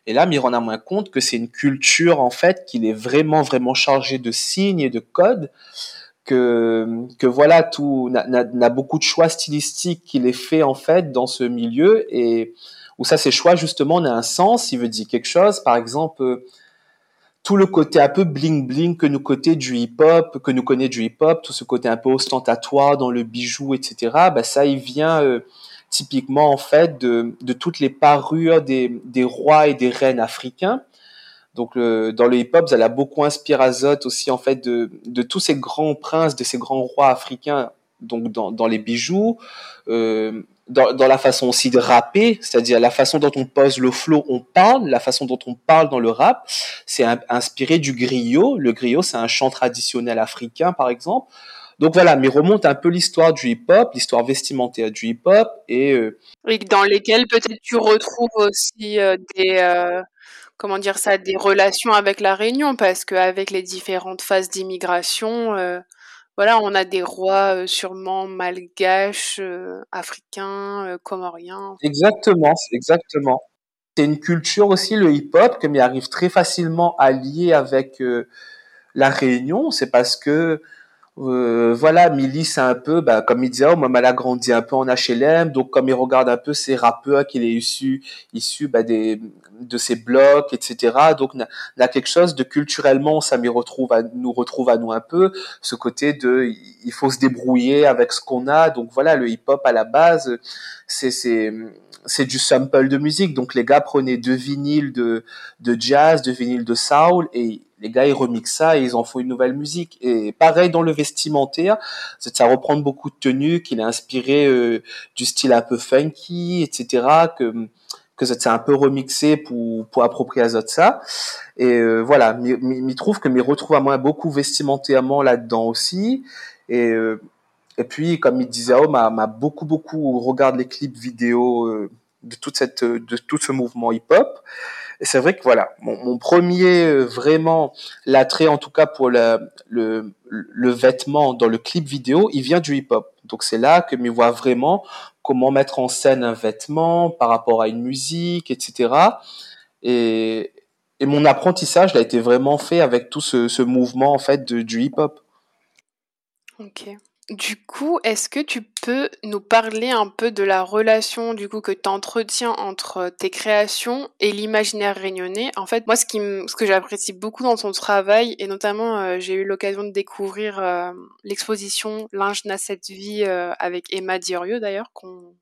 Et là, m'y rend à moins compte que c'est une culture, en fait, qui est vraiment, vraiment chargée de signes et de codes, que, que voilà, tout, n'a beaucoup de choix stylistiques qu'il est fait, en fait, dans ce milieu, et où ça, ces choix, justement, ont un sens, il veut dire quelque chose. Par exemple, tout le côté un peu bling bling que nous côté du hip hop, que nous connaît du hip hop, tout ce côté un peu ostentatoire dans le bijou, etc. Bah ça, il vient euh, typiquement en fait de, de toutes les parures des, des rois et des reines africains. Donc dans le hip hop, ça a beaucoup inspiré Azot aussi en fait de, de tous ces grands princes, de ces grands rois africains donc dans, dans les bijoux, euh, dans, dans, la façon aussi de rapper, c'est-à-dire la façon dont on pose le flow, on parle, la façon dont on parle dans le rap, c'est inspiré du griot. Le griot, c'est un chant traditionnel africain, par exemple. Donc voilà, mais remonte un peu l'histoire du hip-hop, l'histoire vestimentaire du hip-hop et, euh, dans lesquelles peut-être tu retrouves aussi euh, des euh, comment dire ça, des relations avec la Réunion, parce qu'avec les différentes phases d'immigration euh, voilà, on a des rois euh, sûrement malgaches, euh, africains, euh, comoriens. Exactement, exactement. C'est une culture aussi, le hip-hop, comme il arrive très facilement à lier avec la Réunion. C'est parce que euh, voilà, Milly, c'est un peu, bah, comme il disait, oh, elle a grandi un peu en HLM, donc comme il regarde un peu ces rappeurs qu'il est issu, issu bah, des, de ses blocs, etc. Donc, y a quelque chose de culturellement, ça me retrouve nous retrouve à nous un peu, ce côté de, il faut se débrouiller avec ce qu'on a. Donc voilà, le hip-hop à la base, c'est, c'est, c'est du sample de musique. Donc les gars prenaient deux vinyles de, de jazz, deux vinyles de soul et les gars ils remixent ça et ils en font une nouvelle musique. Et pareil dans le vestimentaire, ça reprend beaucoup de tenues qu'il a inspiré euh, du style un peu funky, etc. Que que c'est un peu remixé pour pour approprier à ça. Et euh, voilà, m'y trouve que m'y retrouve à moi beaucoup vestimentairement là-dedans aussi. Et euh, et puis, comme il disait, oh, m'a beaucoup, beaucoup regarde les clips vidéo euh, de toute cette, de tout ce mouvement hip-hop. Et c'est vrai que voilà, mon, mon premier euh, vraiment l'attrait en tout cas pour le, le, le, vêtement dans le clip vidéo, il vient du hip-hop. Donc c'est là que me voit vraiment comment mettre en scène un vêtement par rapport à une musique, etc. Et, et mon apprentissage a été vraiment fait avec tout ce, ce mouvement en fait de, du hip-hop. Ok. Du coup, est-ce que tu peux nous parler un peu de la relation du coup que tu entretiens entre tes créations et l'imaginaire réunionnais? En fait, moi, ce, que j'apprécie beaucoup dans ton travail, et notamment euh, j'ai eu l'occasion de découvrir euh, l'exposition Linge n'a cette vie euh, avec Emma Dirieux d'ailleurs, qu'on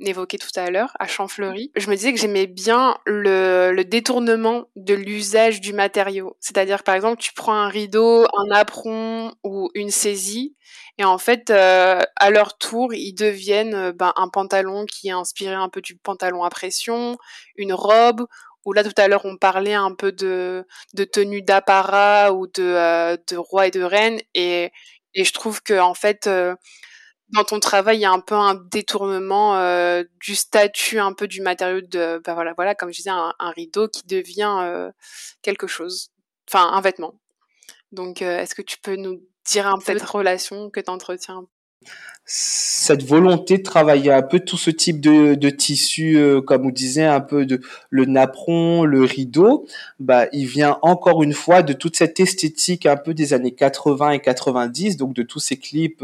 évoquait tout à l'heure, à Champfleury. Je me disais que j'aimais bien le, le détournement de l'usage du matériau. C'est-à-dire, par exemple, tu prends un rideau, un apron ou une saisie, Et en fait, à leur tour, ils deviennent ben, un pantalon qui est inspiré un peu du pantalon à pression, une robe, où là tout à l'heure on parlait un peu de, tenue d'apparat ou de, de roi et de reine. Et, et je trouve que en fait, dans ton travail, il y a un peu un détournement euh, du statut, un peu du matériau de, bah voilà, voilà, comme je disais, un, rideau qui devient euh, quelque chose, enfin un vêtement. Donc, euh, est-ce que tu peux nous dire un peu cette relation que tu entretiens. Cette volonté de travailler un peu tout ce type de, de tissu, comme vous disiez, un peu de le napperon, le rideau, bah, il vient encore une fois de toute cette esthétique un peu des années 80 et 90, donc de tous ces clips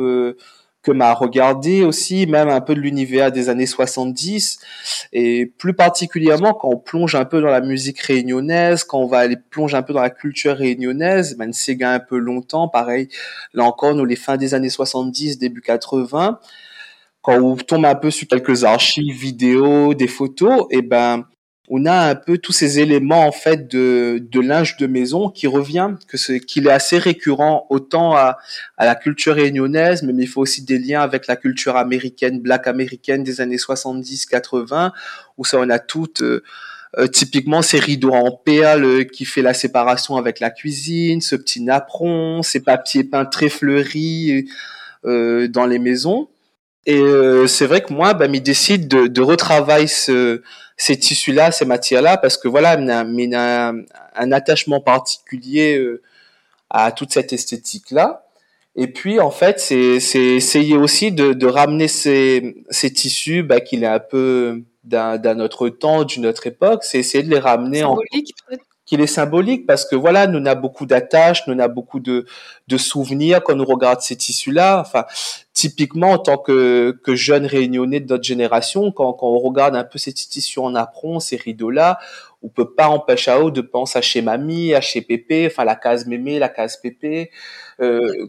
que m'a regardé aussi, même un peu de l'univers des années 70, et plus particulièrement quand on plonge un peu dans la musique réunionnaise, quand on va aller plonger un peu dans la culture réunionnaise, ben Sega un peu longtemps, pareil, là encore, nous les fins des années 70, début 80, quand on tombe un peu sur quelques archives vidéo, des photos, et ben on a un peu tous ces éléments en fait de, de linge de maison qui revient, que c'est qu'il est assez récurrent autant à, à la culture réunionnaise, mais il faut aussi des liens avec la culture américaine, black américaine des années 70-80, où ça on a toutes euh, euh, typiquement ces rideaux en perles euh, qui fait la séparation avec la cuisine, ce petit napperon, ces papiers peints très fleuris dans les maisons. Et c'est vrai que moi, bah, il décide de, de retravailler ce ces tissus-là, ces matières-là, parce que voilà, il a, un, attachement particulier euh, à toute cette esthétique-là. Et puis, en fait, c'est essayer aussi de, de ramener ces, ces tissus, bah, qu'il est un peu d'un autre temps, d'une autre époque, c'est essayer de les ramener en qu'il est symbolique parce que voilà, nous a beaucoup d'attaches, nous a beaucoup de, de souvenirs quand nous regarde ces tissus-là. Enfin, typiquement en tant que, que jeune réunionnais de notre génération, quand, quand on regarde un peu ces tissus en apron, ces rideaux-là, on peut pas empêcher à haut de penser à chez mamie, à chez pépé, enfin la case mémé, la case pépé, euh,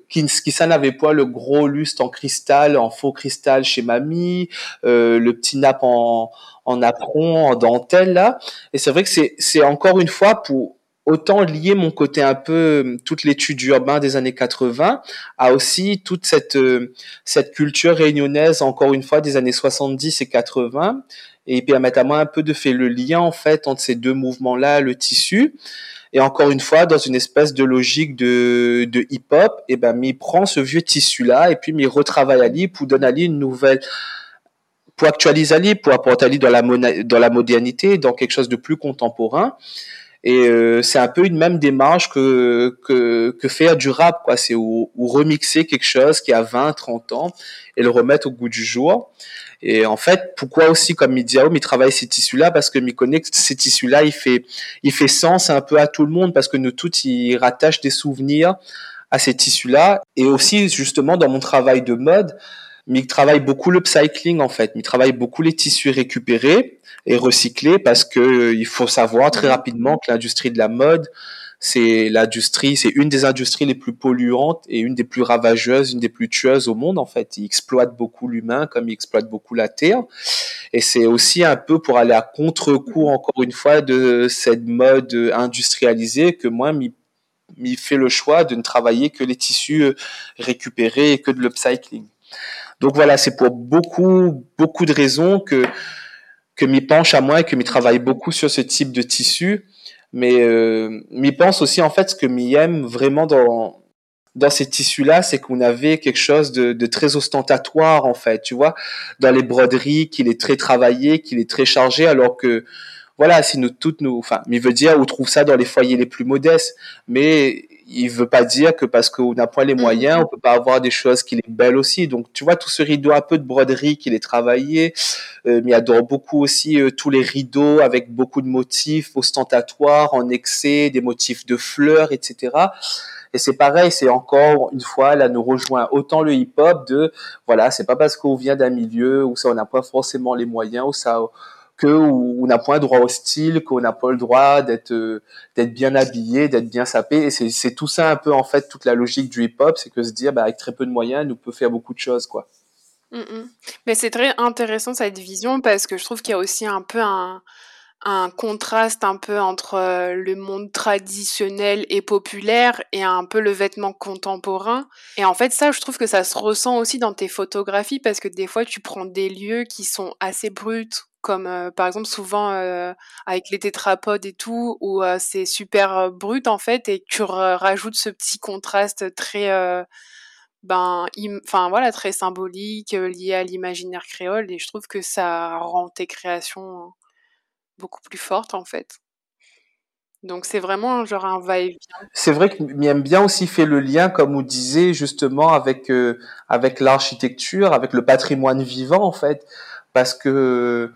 ça n'avait pas le gros lustre en cristal, en faux cristal chez mamie, euh, le petit nappe en, en apron, en dentelle là. Et c'est vrai que c'est, c'est encore une fois pour autant lier mon côté un peu toute l'étude urbain des années 80 à aussi toute cette euh, cette culture réunionnaise encore une fois des années 70 et 80 et permettre à moi un peu de faire le lien en fait entre ces deux mouvements là le tissu et encore une fois dans une espèce de logique de, de hip hop et ben m'y prend ce vieux tissu là et puis m'y retravaille à lui pour donner à lui une nouvelle pour actualiser Ali, pour apporter Ali dans la, dans la modernité, dans quelque chose de plus contemporain. Et euh, c'est un peu une même démarche que, que, que faire du rap, quoi. C'est ou, remixer quelque chose qui a 20, 30 ans et le remettre au goût du jour. Et en fait, pourquoi aussi comme Midiao, il travaille ces tissus-là? Parce que que ces tissus-là, il fait, il fait sens un peu à tout le monde parce que nous tous, il rattache des souvenirs à ces tissus-là. Et aussi, justement, dans mon travail de mode, il travaille beaucoup le cycling en fait. Il travaille beaucoup les tissus récupérés et recyclés parce que euh, il faut savoir très rapidement que l'industrie de la mode, c'est l'industrie, c'est une des industries les plus polluantes et une des plus ravageuses, une des plus tueuses au monde en fait. Il exploite beaucoup l'humain comme il exploite beaucoup la terre. Et c'est aussi un peu pour aller à contre-cours encore une fois de cette mode industrialisée que moi m'y fait le choix de ne travailler que les tissus euh, récupérés et que de l'upcycling. Donc voilà, c'est pour beaucoup, beaucoup de raisons que, que m'y penche à moi et que m'y travaille beaucoup sur ce type de tissu. Mais euh, m'y pense aussi, en fait, ce que m'y aime vraiment dans, dans ces tissus-là, c'est qu'on avait quelque chose de, de, très ostentatoire, en fait, tu vois, dans les broderies, qu'il est très travaillé, qu'il est très chargé, alors que, voilà, si nous toutes nous, enfin, il veut dire, on trouve ça dans les foyers les plus modestes, mais il veut pas dire que parce qu'on n'a pas les moyens, on peut pas avoir des choses qui est belles aussi. Donc, tu vois, tout ce rideau un peu de broderie qu'il est travaillé, euh, mais il adore beaucoup aussi euh, tous les rideaux avec beaucoup de motifs ostentatoires, en excès, des motifs de fleurs, etc. Et c'est pareil, c'est encore une fois, là, nous rejoint autant le hip-hop de, voilà, c'est pas parce qu'on vient d'un milieu où ça, on n'a pas forcément les moyens, où ça, que on n'a pas droit au style, qu'on n'a pas le droit d'être euh, d'être bien habillé, d'être bien sapé. Et c'est tout ça un peu en fait toute la logique du hip-hop, c'est que se dire bah, avec très peu de moyens, nous peut faire beaucoup de choses quoi. Mm, mm. Mais c'est très intéressant cette vision parce que je trouve qu'il y a aussi un peu un, un contraste un peu entre euh, le monde traditionnel et populaire et un peu le vêtement contemporain. Et en fait, ça, je trouve que ça se ressent aussi dans tes photographies parce que des fois, tu prends des lieux qui sont assez bruts, comme euh, par exemple souvent euh, avec les tétrapodes et tout, où c'est super brut en fait, et tu rajoutes ce petit contraste très ben enfin voilà très symbolique lié à l'imaginaire créole et je trouve que ça rend tes créations beaucoup plus forte en fait. Donc c'est vraiment genre un va-et-vient. C'est vrai que Miam bien aussi fait le lien, comme vous disiez justement, avec euh, avec l'architecture, avec le patrimoine vivant en fait, parce que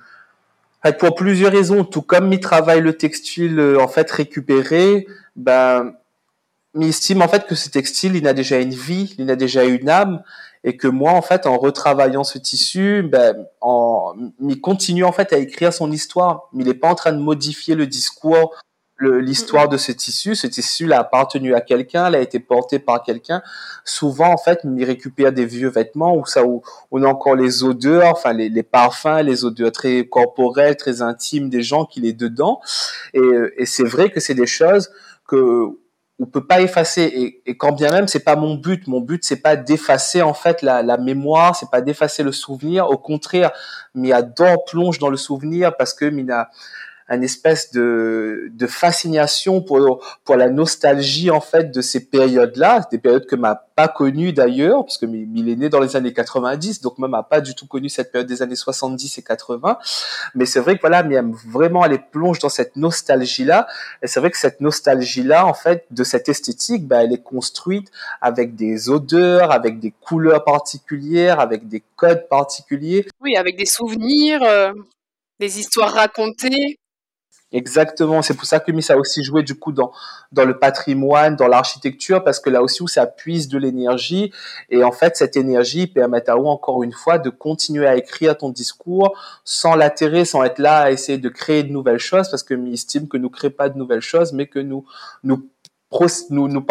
pour plusieurs raisons, tout comme il travaille le textile euh, en fait récupéré, ben il estime en fait que ce textile, il a déjà une vie, il a déjà une âme, et que moi en fait en retravaillant ce tissu ben en il continue en fait à écrire son histoire. Il n'est pas en train de modifier le discours l'histoire de ce tissu. Ce tissu l'a appartenu à quelqu'un l'a été porté par quelqu'un. Souvent en fait il récupère des vieux vêtements où ça où on a encore les odeurs enfin les, les parfums les odeurs très corporelles très intimes des gens qui est dedans. Et, et c'est vrai que c'est des choses que on peut pas effacer. Et, et, quand bien même c'est pas mon but. Mon but c'est pas d'effacer en fait la, la mémoire c'est pas d'effacer le souvenir. Au contraire Mia dort plonge dans le souvenir parce que Mina une espèce de, de fascination pour, pour la nostalgie en fait de ces périodes-là, des périodes que m'a pas connues d'ailleurs, puisque il est né dans les années 90, donc même m'a pas du tout connu cette période des années 70 et 80. Mais c'est vrai que voilà, mais vraiment aller plonge dans cette nostalgie-là, et c'est vrai que cette nostalgie-là, en fait, de cette esthétique, bah, elle est construite avec des odeurs, avec des couleurs particulières, avec des codes particuliers. Oui, avec des souvenirs. Euh, des histoires racontées. Exactement, c'est pour ça que ça a aussi joué du coup dans dans le patrimoine, dans l'architecture, parce que là aussi où ça puise de l'énergie et en fait cette énergie permet à vous encore une fois de continuer à écrire ton discours sans l'atterrer, sans être là à essayer de créer de nouvelles choses, parce que mi estime que nous créons pas de nouvelles choses, mais que nous nous nous,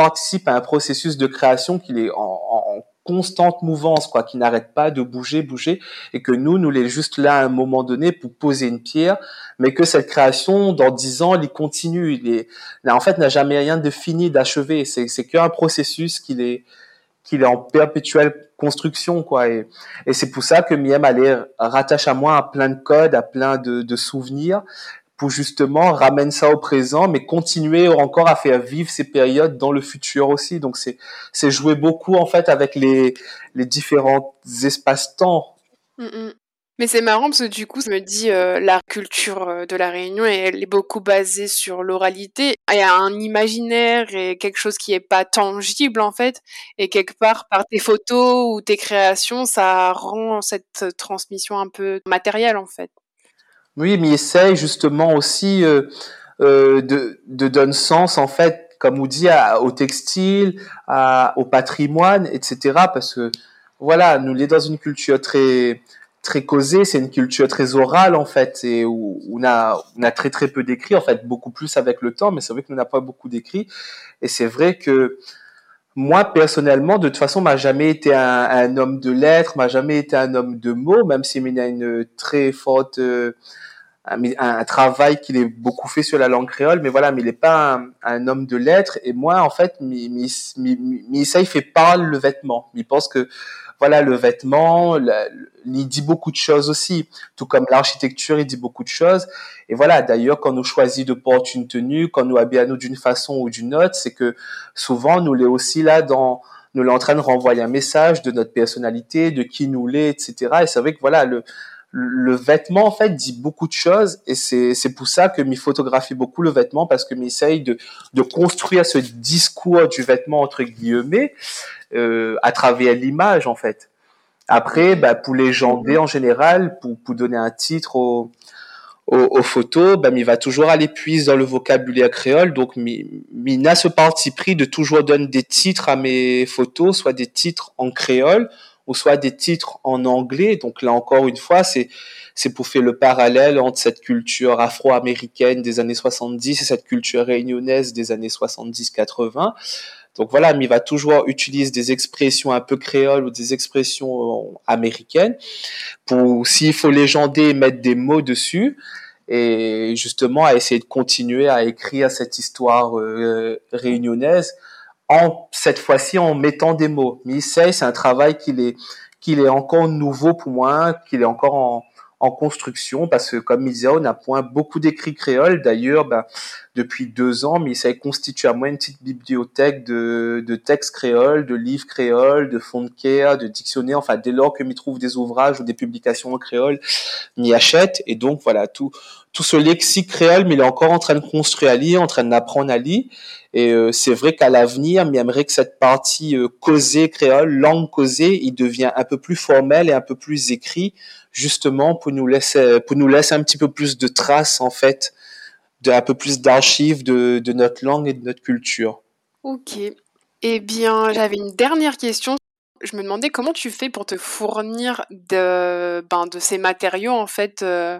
à un processus de création qui est en, en constante mouvance, quoi, qui n'arrête pas de bouger, bouger, et que nous, nous l'est juste là à un moment donné pour poser une pierre, mais que cette création, dans dix ans, il continue, il est, en fait, n'a jamais rien de fini, d'achevé. C'est, c'est qu'un processus qu'il est, est en perpétuelle construction, quoi. Et, c'est pour ça que Miem allait rattache à moi à plein de codes, à plein de souvenirs, pour justement ramener ça au présent, mais continuer encore à faire vivre ces périodes dans le futur aussi. Donc c'est c'est jouer beaucoup en fait avec les les différents espaces-temps. Mm, mm. Mais c'est marrant parce que du coup, ça me dit euh, la culture euh, de la Réunion, elle est beaucoup basée sur l'oralité. Il y a un imaginaire et quelque chose qui est pas tangible en fait. Et quelque part, par tes photos ou tes créations, ça rend cette transmission un peu matérielle en fait. Oui, mais il essaye justement aussi euh, euh, de, de donner sens en fait, comme vous dit, au textile, à, au patrimoine, etc. Parce que voilà, nous sommes dans une culture très très causée, c'est une culture très orale en fait, et où, on a on a très très peu d'écrits, en fait, beaucoup plus avec le temps, mais c'est vrai que nous n'avons pas beaucoup d'écrits, et c'est vrai que moi personnellement, de toute façon, m'a jamais été un, un, homme de lettres, m'a jamais été un homme de mots, même s'il y a une très forte euh, un, travail qu'il est beaucoup fait sur la langue créole, mais voilà, mais il n'est pas un, homme de lettres. Et moi, en fait, ça, il fait parler le vêtement. Il pense que, voilà, le vêtement, il dit beaucoup de choses aussi. Tout comme l'architecture, il dit beaucoup de choses. Et voilà, d'ailleurs, quand nous choisissons de porter une tenue, quand nous habillons d'une façon ou d'une autre, c'est que souvent, nous l'est aussi là dans, nous l'est en renvoyer un message de notre personnalité, de qui nous l'est, etc. Et c'est vrai que voilà, le, le vêtement en fait dit beaucoup de choses et c'est c'est pour ça que m'y photographie beaucoup le vêtement parce que m'essaye de de construire ce discours du vêtement entre guillemets euh, à travers l'image en fait. Après, bah, pour légendes en général, pour pour donner un titre aux aux, photos, bah, il va toujours aller puiser dans le vocabulaire créole. Donc, Mina ce parti pris de toujours donner des titres à mes photos, soit des titres en créole, ou soit des titres en anglais. Donc là encore une fois, c'est c'est pour faire le parallèle entre cette culture afro-américaine des années 70 et cette culture réunionnaise des années 70-80. Donc voilà, mais il va toujours utiliser des expressions un peu créoles ou des expressions euh, américaines pour, s'il faut légender, mettre des mots dessus. et justement à essayer de continuer à écrire cette histoire euh, réunionnaise en cette fois-ci en mettant des mots. Mais c'est un travail qu'il est qu'il est encore nouveau pour moi, qu'il est encore en, en construction parce que comme il disait, on a point beaucoup d'écrits créoles. D'ailleurs, ben, depuis deux ans, mais ça constitue à moi une petite bibliothèque de, de textes créoles, de livres créoles, de fonds de care, de dictionnaires. Enfin, dès lors que m'y trouve des ouvrages ou des publications en créole, m'y achète. Et donc, voilà, tout, tout ce lexique créole, mais il est encore en train de construire à lire, en train d'apprendre à lire. Et euh, c'est vrai qu'à l'avenir, j'aimerais que cette partie euh, causée créole, langue causée, il devient un peu plus formel et un peu plus écrit justement pour nous laisser pour nous laisser un petit peu plus de traces en fait, de un peu plus d'archives de, de notre langue et de notre culture. Ok. Eh bien, j'avais une dernière question. Je me demandais comment tu fais pour te fournir de, ben, de ces matériaux en fait. Euh,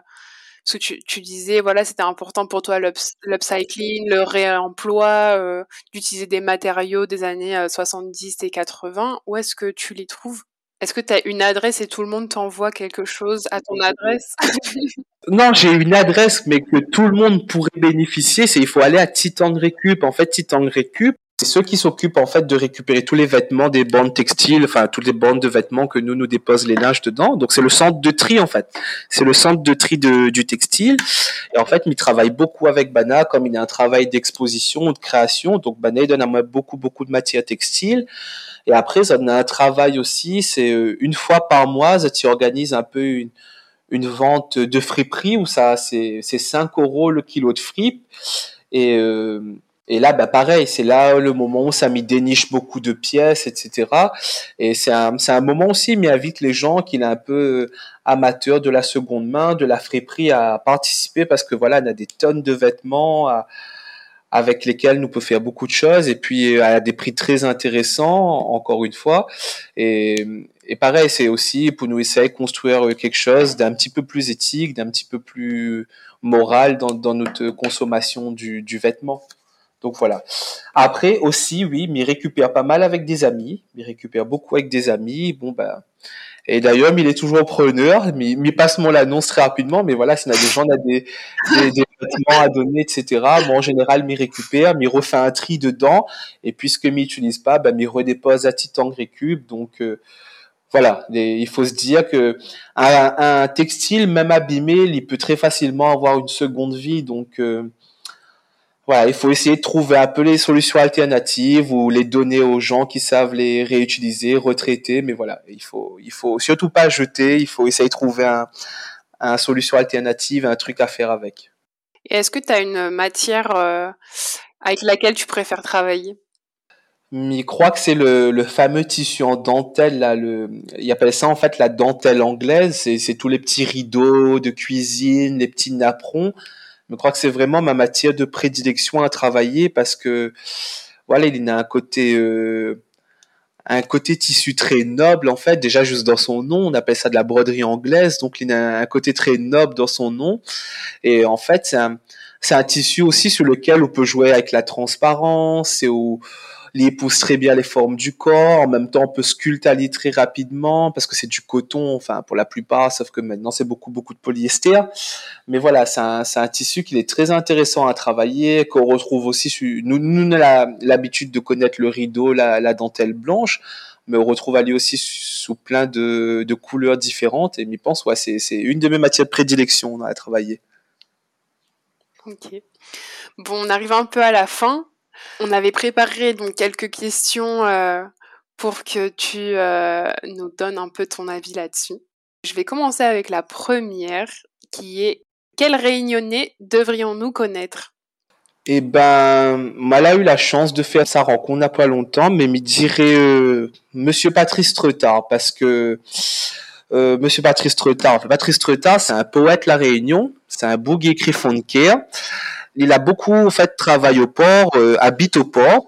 que tu, tu disais, voilà, c'était important pour toi l'upcycling, le réemploi, euh, d'utiliser des matériaux des années 70 euh, et 80. Où est-ce que tu les trouves? Est-ce que tu as une adresse et tout le monde t'envoie quelque chose à ton adresse? [laughs] Non, j'ai une adresse, mais que tout le monde pourrait bénéficier. C'est il faut aller à Titan Récup. En fait, Titan Récup, c'est ceux qui s'occupent en fait de récupérer tous les vêtements des bandes textiles, enfin toutes les bandes de vêtements que nous nous déposent les linges dedans. Donc c'est le centre de tri en fait. C'est le centre de tri de, du textile. Et en fait, il travaille beaucoup avec Bana, comme il a un travail d'exposition, de création. Donc Bana il donne à moi beaucoup beaucoup de matière textile. Et après, ça a un travail aussi, c'est euh, une fois par mois, tu organises un peu une, une vente de friperie où ça, c'est, c'est 5 euros le kilo de fripe. Et, euh, et là, bah, pareil, c'est là le moment où ça m'y déniche beaucoup de pièces, etc. Et c'est un, un moment aussi, mais invite les gens qui est un peu amateur de la seconde main, de la friperie à participer parce que voilà, on a des tonnes de vêtements à, avec lesquels nous pouvons faire beaucoup de choses et puis euh, à des prix très intéressants encore une fois et, et pareil c'est aussi pour nous essayer de construire quelque chose d'un petit peu plus éthique d'un petit peu plus moral dans, dans notre consommation du, du vêtement donc voilà. Après aussi, oui, m'y récupère pas mal avec des amis, m'y récupère beaucoup avec des amis. Bon ben, et d'ailleurs, il est toujours preneur, il passe mon annonce très rapidement. Mais voilà, s'il y a des gens, on a des, vêtements à donner, etc. Moi, en général, m'y récupère, m'y refait un tri dedans. Et puisque m'y utilise pas, ben, m'y redépose à Titan Récup. Donc, euh, voilà, il faut se dire que un, un, textile, même abîmé, il peut très facilement avoir une seconde vie. Donc, euh, voilà, il faut essayer de trouver un peu les solutions alternatives ou les donner aux gens qui savent les réutiliser, retraiter. Mais voilà, il faut, il faut surtout pas jeter. Il faut essayer de trouver un, un solution alternative, un truc à faire avec. Et est-ce que tu as une matière euh, avec laquelle tu préfères travailler? Je crois que c'est le, le, fameux tissu en dentelle là. Le, il appelle ça en fait la dentelle anglaise. C'est tous les petits rideaux de cuisine, les petits napperons je crois que c'est vraiment ma matière de prédilection à travailler parce que voilà, il a un côté euh, un côté tissu très noble en fait. Déjà juste dans son nom, on appelle ça de la broderie anglaise, donc il a un côté très noble dans son nom. Et en fait, c'est un c'est un tissu aussi sur lequel on peut jouer avec la transparence et où il épouse très bien les formes du corps. En même temps, on peut sculpter très rapidement parce que c'est du coton, enfin pour la plupart, sauf que maintenant c'est beaucoup beaucoup de polyester. Mais voilà, c'est un, tissu qui est très intéressant à travailler, qu'on retrouve aussi. Nous, nous avons l'habitude de connaître le rideau, la, dentelle blanche mais on retrouve à lui aussi sous plein de, couleurs différentes. Et je pense, ouais, c'est une de mes matières de prédilection à travailler. Ok. Bon, on arrive un peu à la fin. On avait préparé donc quelques questions euh, pour que tu euh, nous donnes un peu ton avis là-dessus. Je vais commencer avec la première qui est quel réunionnais devrions-nous connaître? Eh ben, mal a eu la chance de faire sa rencontre il n'y a pas longtemps, mais me dirait euh, Monsieur Patrice Tretard parce que Monsieur Patrice Tretard, Patrice c'est un poète la Réunion, c'est un boug écrit care il a beaucoup en fait travaillé au port, euh, habite au port.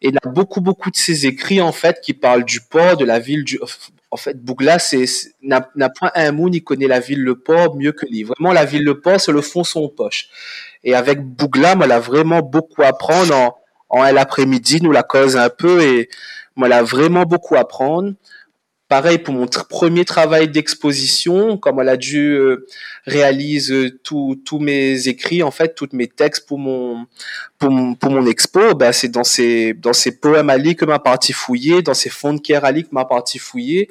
Il a beaucoup beaucoup de ses écrits en fait qui parlent du port, de la ville du en fait, Bougla, n'a, point un mot ni connaît la ville, le port mieux que lui. Vraiment, la ville, le port, c'est le fond son poche. Et avec Bougla, moi, a vraiment beaucoup à apprendre en, en l'après-midi, nous la cause un peu et moi, elle a vraiment beaucoup à apprendre. Pareil pour mon premier travail d'exposition, comme elle a dû euh, réaliser tous mes écrits, en fait, tous mes textes pour mon pour mon, pour mon expo, bah, c'est dans ces dans ces poèmes à que m'a partie fouiller, dans ces fonds de pierre à que m'a partie fouiller,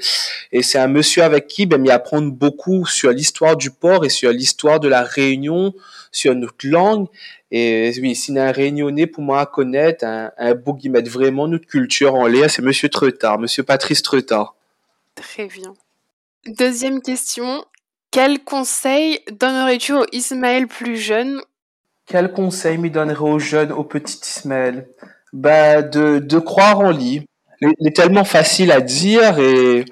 et c'est un monsieur avec qui ben m'y apprendre beaucoup sur l'histoire du port et sur l'histoire de la Réunion, sur notre langue. Et oui, c'est un réunionnais pour moi à connaître, un, un beau qui met vraiment notre culture en l'air, c'est Monsieur Tretard, Monsieur Patrice Tretard. Très bien. Deuxième question. Quel conseil donnerais-tu au Ismaël plus jeune? Quel conseil me donnerais au jeune, au petit Ismaël? Bah, de, croire en lui. Il est tellement facile à dire et,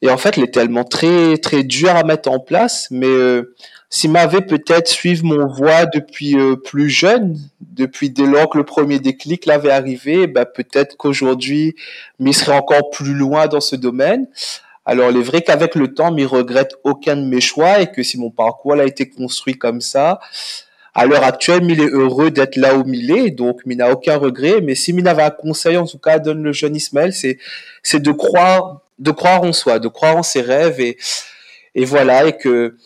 et en fait, il est tellement très, très dur à mettre en place. Mais euh, s'il m'avait peut-être suivi mon voie depuis euh, plus jeune, depuis dès lors que le premier déclic l'avait arrivé, bah, peut-être qu'aujourd'hui, m'y serait encore plus loin dans ce domaine. Alors, il est vrai qu'avec le temps, m'y regrette aucun de mes choix et que si mon parcours a été construit comme ça, à l'heure actuelle, il est heureux d'être là où il est, donc il n'a aucun regret. Mais si il avait un conseil, en tout cas, donne le jeune Ismaël, c'est, c'est de croire, de croire en soi, de croire en ses rêves et, et voilà, et que,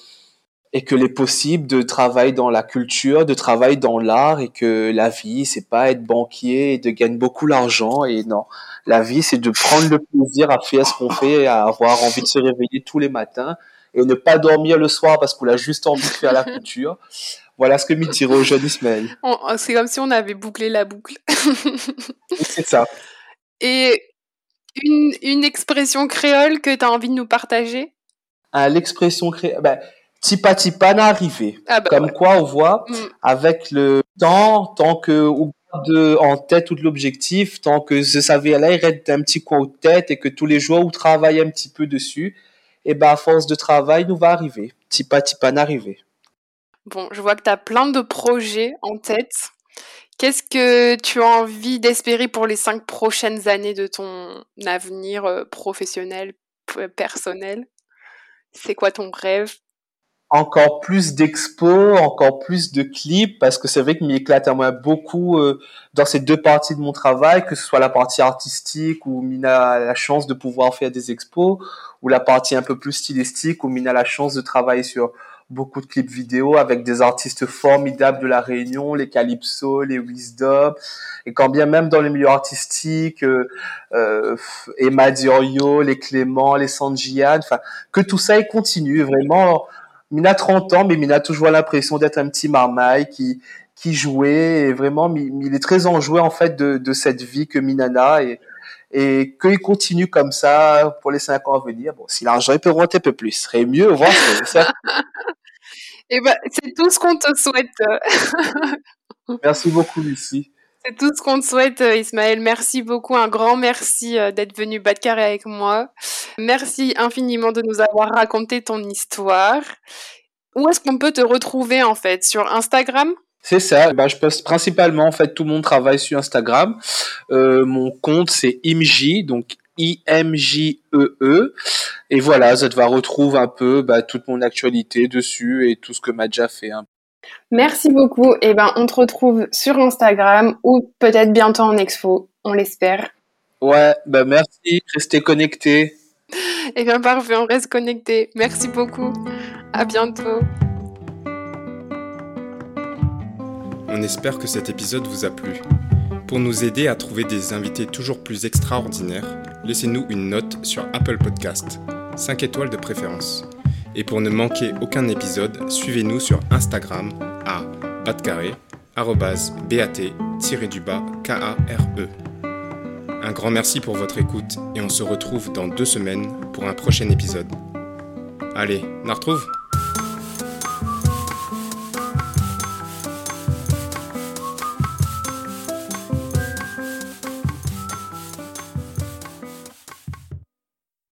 et que les possibles de travailler dans la culture, de travailler dans l'art et que la vie, c'est pas être banquier et de gagner beaucoup d'argent et non. La vie, c'est de prendre le plaisir à faire ce qu'on fait, à avoir envie de se réveiller tous les matins et ne pas dormir le soir parce qu'on a juste envie de faire la culture. Voilà ce que me dirait au jeune Ismaël. C'est comme si on avait bouclé la boucle. c'est ça. Et une, une expression créole que tu as envie de nous partager? Ah, L'expression créole, ben, tipa tipa n'a arrivé. Ah bah Comme quoi, on voit, mm. avec le temps, tant que de en tête tout l'objectif, tant que je savais là, il reste un petit coin de tête et que tous les jours, on travaille un petit peu dessus, et ben à force de travail, nous va arriver. Tipa tipa n'arriver. Bon, je vois que tu as plein de projets en tête. Qu'est-ce que tu as envie d'espérer pour les cinq prochaines années de ton avenir euh, professionnel, personnel? C'est quoi ton rêve? Encore plus d'expos, encore plus de clips, parce que c'est vrai que m'éclate à moi beaucoup euh, dans ces deux parties de mon travail, que ce soit la partie artistique où Mina a la chance de pouvoir faire des expos, ou la partie un peu plus stylistique où Mina a la chance de travailler sur beaucoup de clips vidéo avec des artistes formidables de la Réunion, les Calypso, les Wisdom, et quand bien même dans le milieu artistique, euh, euh, Emma Diorio, les Clément, les Sanjian, enfin que tout ça continue vraiment Mina a 30 ans, mais Mina a toujours l'impression d'être un petit marmaille qui, qui jouait. Et vraiment, il est très enjoué, en fait, de, de cette vie que Minana et, et qu'il continue comme ça pour les 5 ans à venir. Bon, si l'argent peut remonter un peu plus, ce serait mieux, voir ça. et [laughs] eh ben, c'est tout ce qu'on te souhaite. Merci beaucoup, Lucie. C'est tout ce qu'on te souhaite, euh, Ismaël. Merci beaucoup, un grand merci euh, d'être venu battre carré avec moi. Merci infiniment de nous avoir raconté ton histoire. Où est-ce qu'on peut te retrouver en fait? Sur Instagram? C'est ça, bah, je poste principalement en fait tout mon travail sur Instagram. Euh, mon compte c'est imj, donc I-M-J-E-E. -E. Et voilà, ça te va retrouver un peu bah, toute mon actualité dessus et tout ce que m'a déjà fait. Hein. Merci beaucoup. Et eh ben, on te retrouve sur Instagram ou peut-être bientôt en expo. On l'espère. Ouais, bah merci. Restez connectés. Eh bien, parfait. On reste connectés. Merci beaucoup. À bientôt. On espère que cet épisode vous a plu. Pour nous aider à trouver des invités toujours plus extraordinaires, laissez-nous une note sur Apple Podcast, 5 étoiles de préférence. Et pour ne manquer aucun épisode, suivez-nous sur Instagram à batcarré, bat-du-bas K-A-R-E. Un grand merci pour votre écoute et on se retrouve dans deux semaines pour un prochain épisode. Allez, on retrouve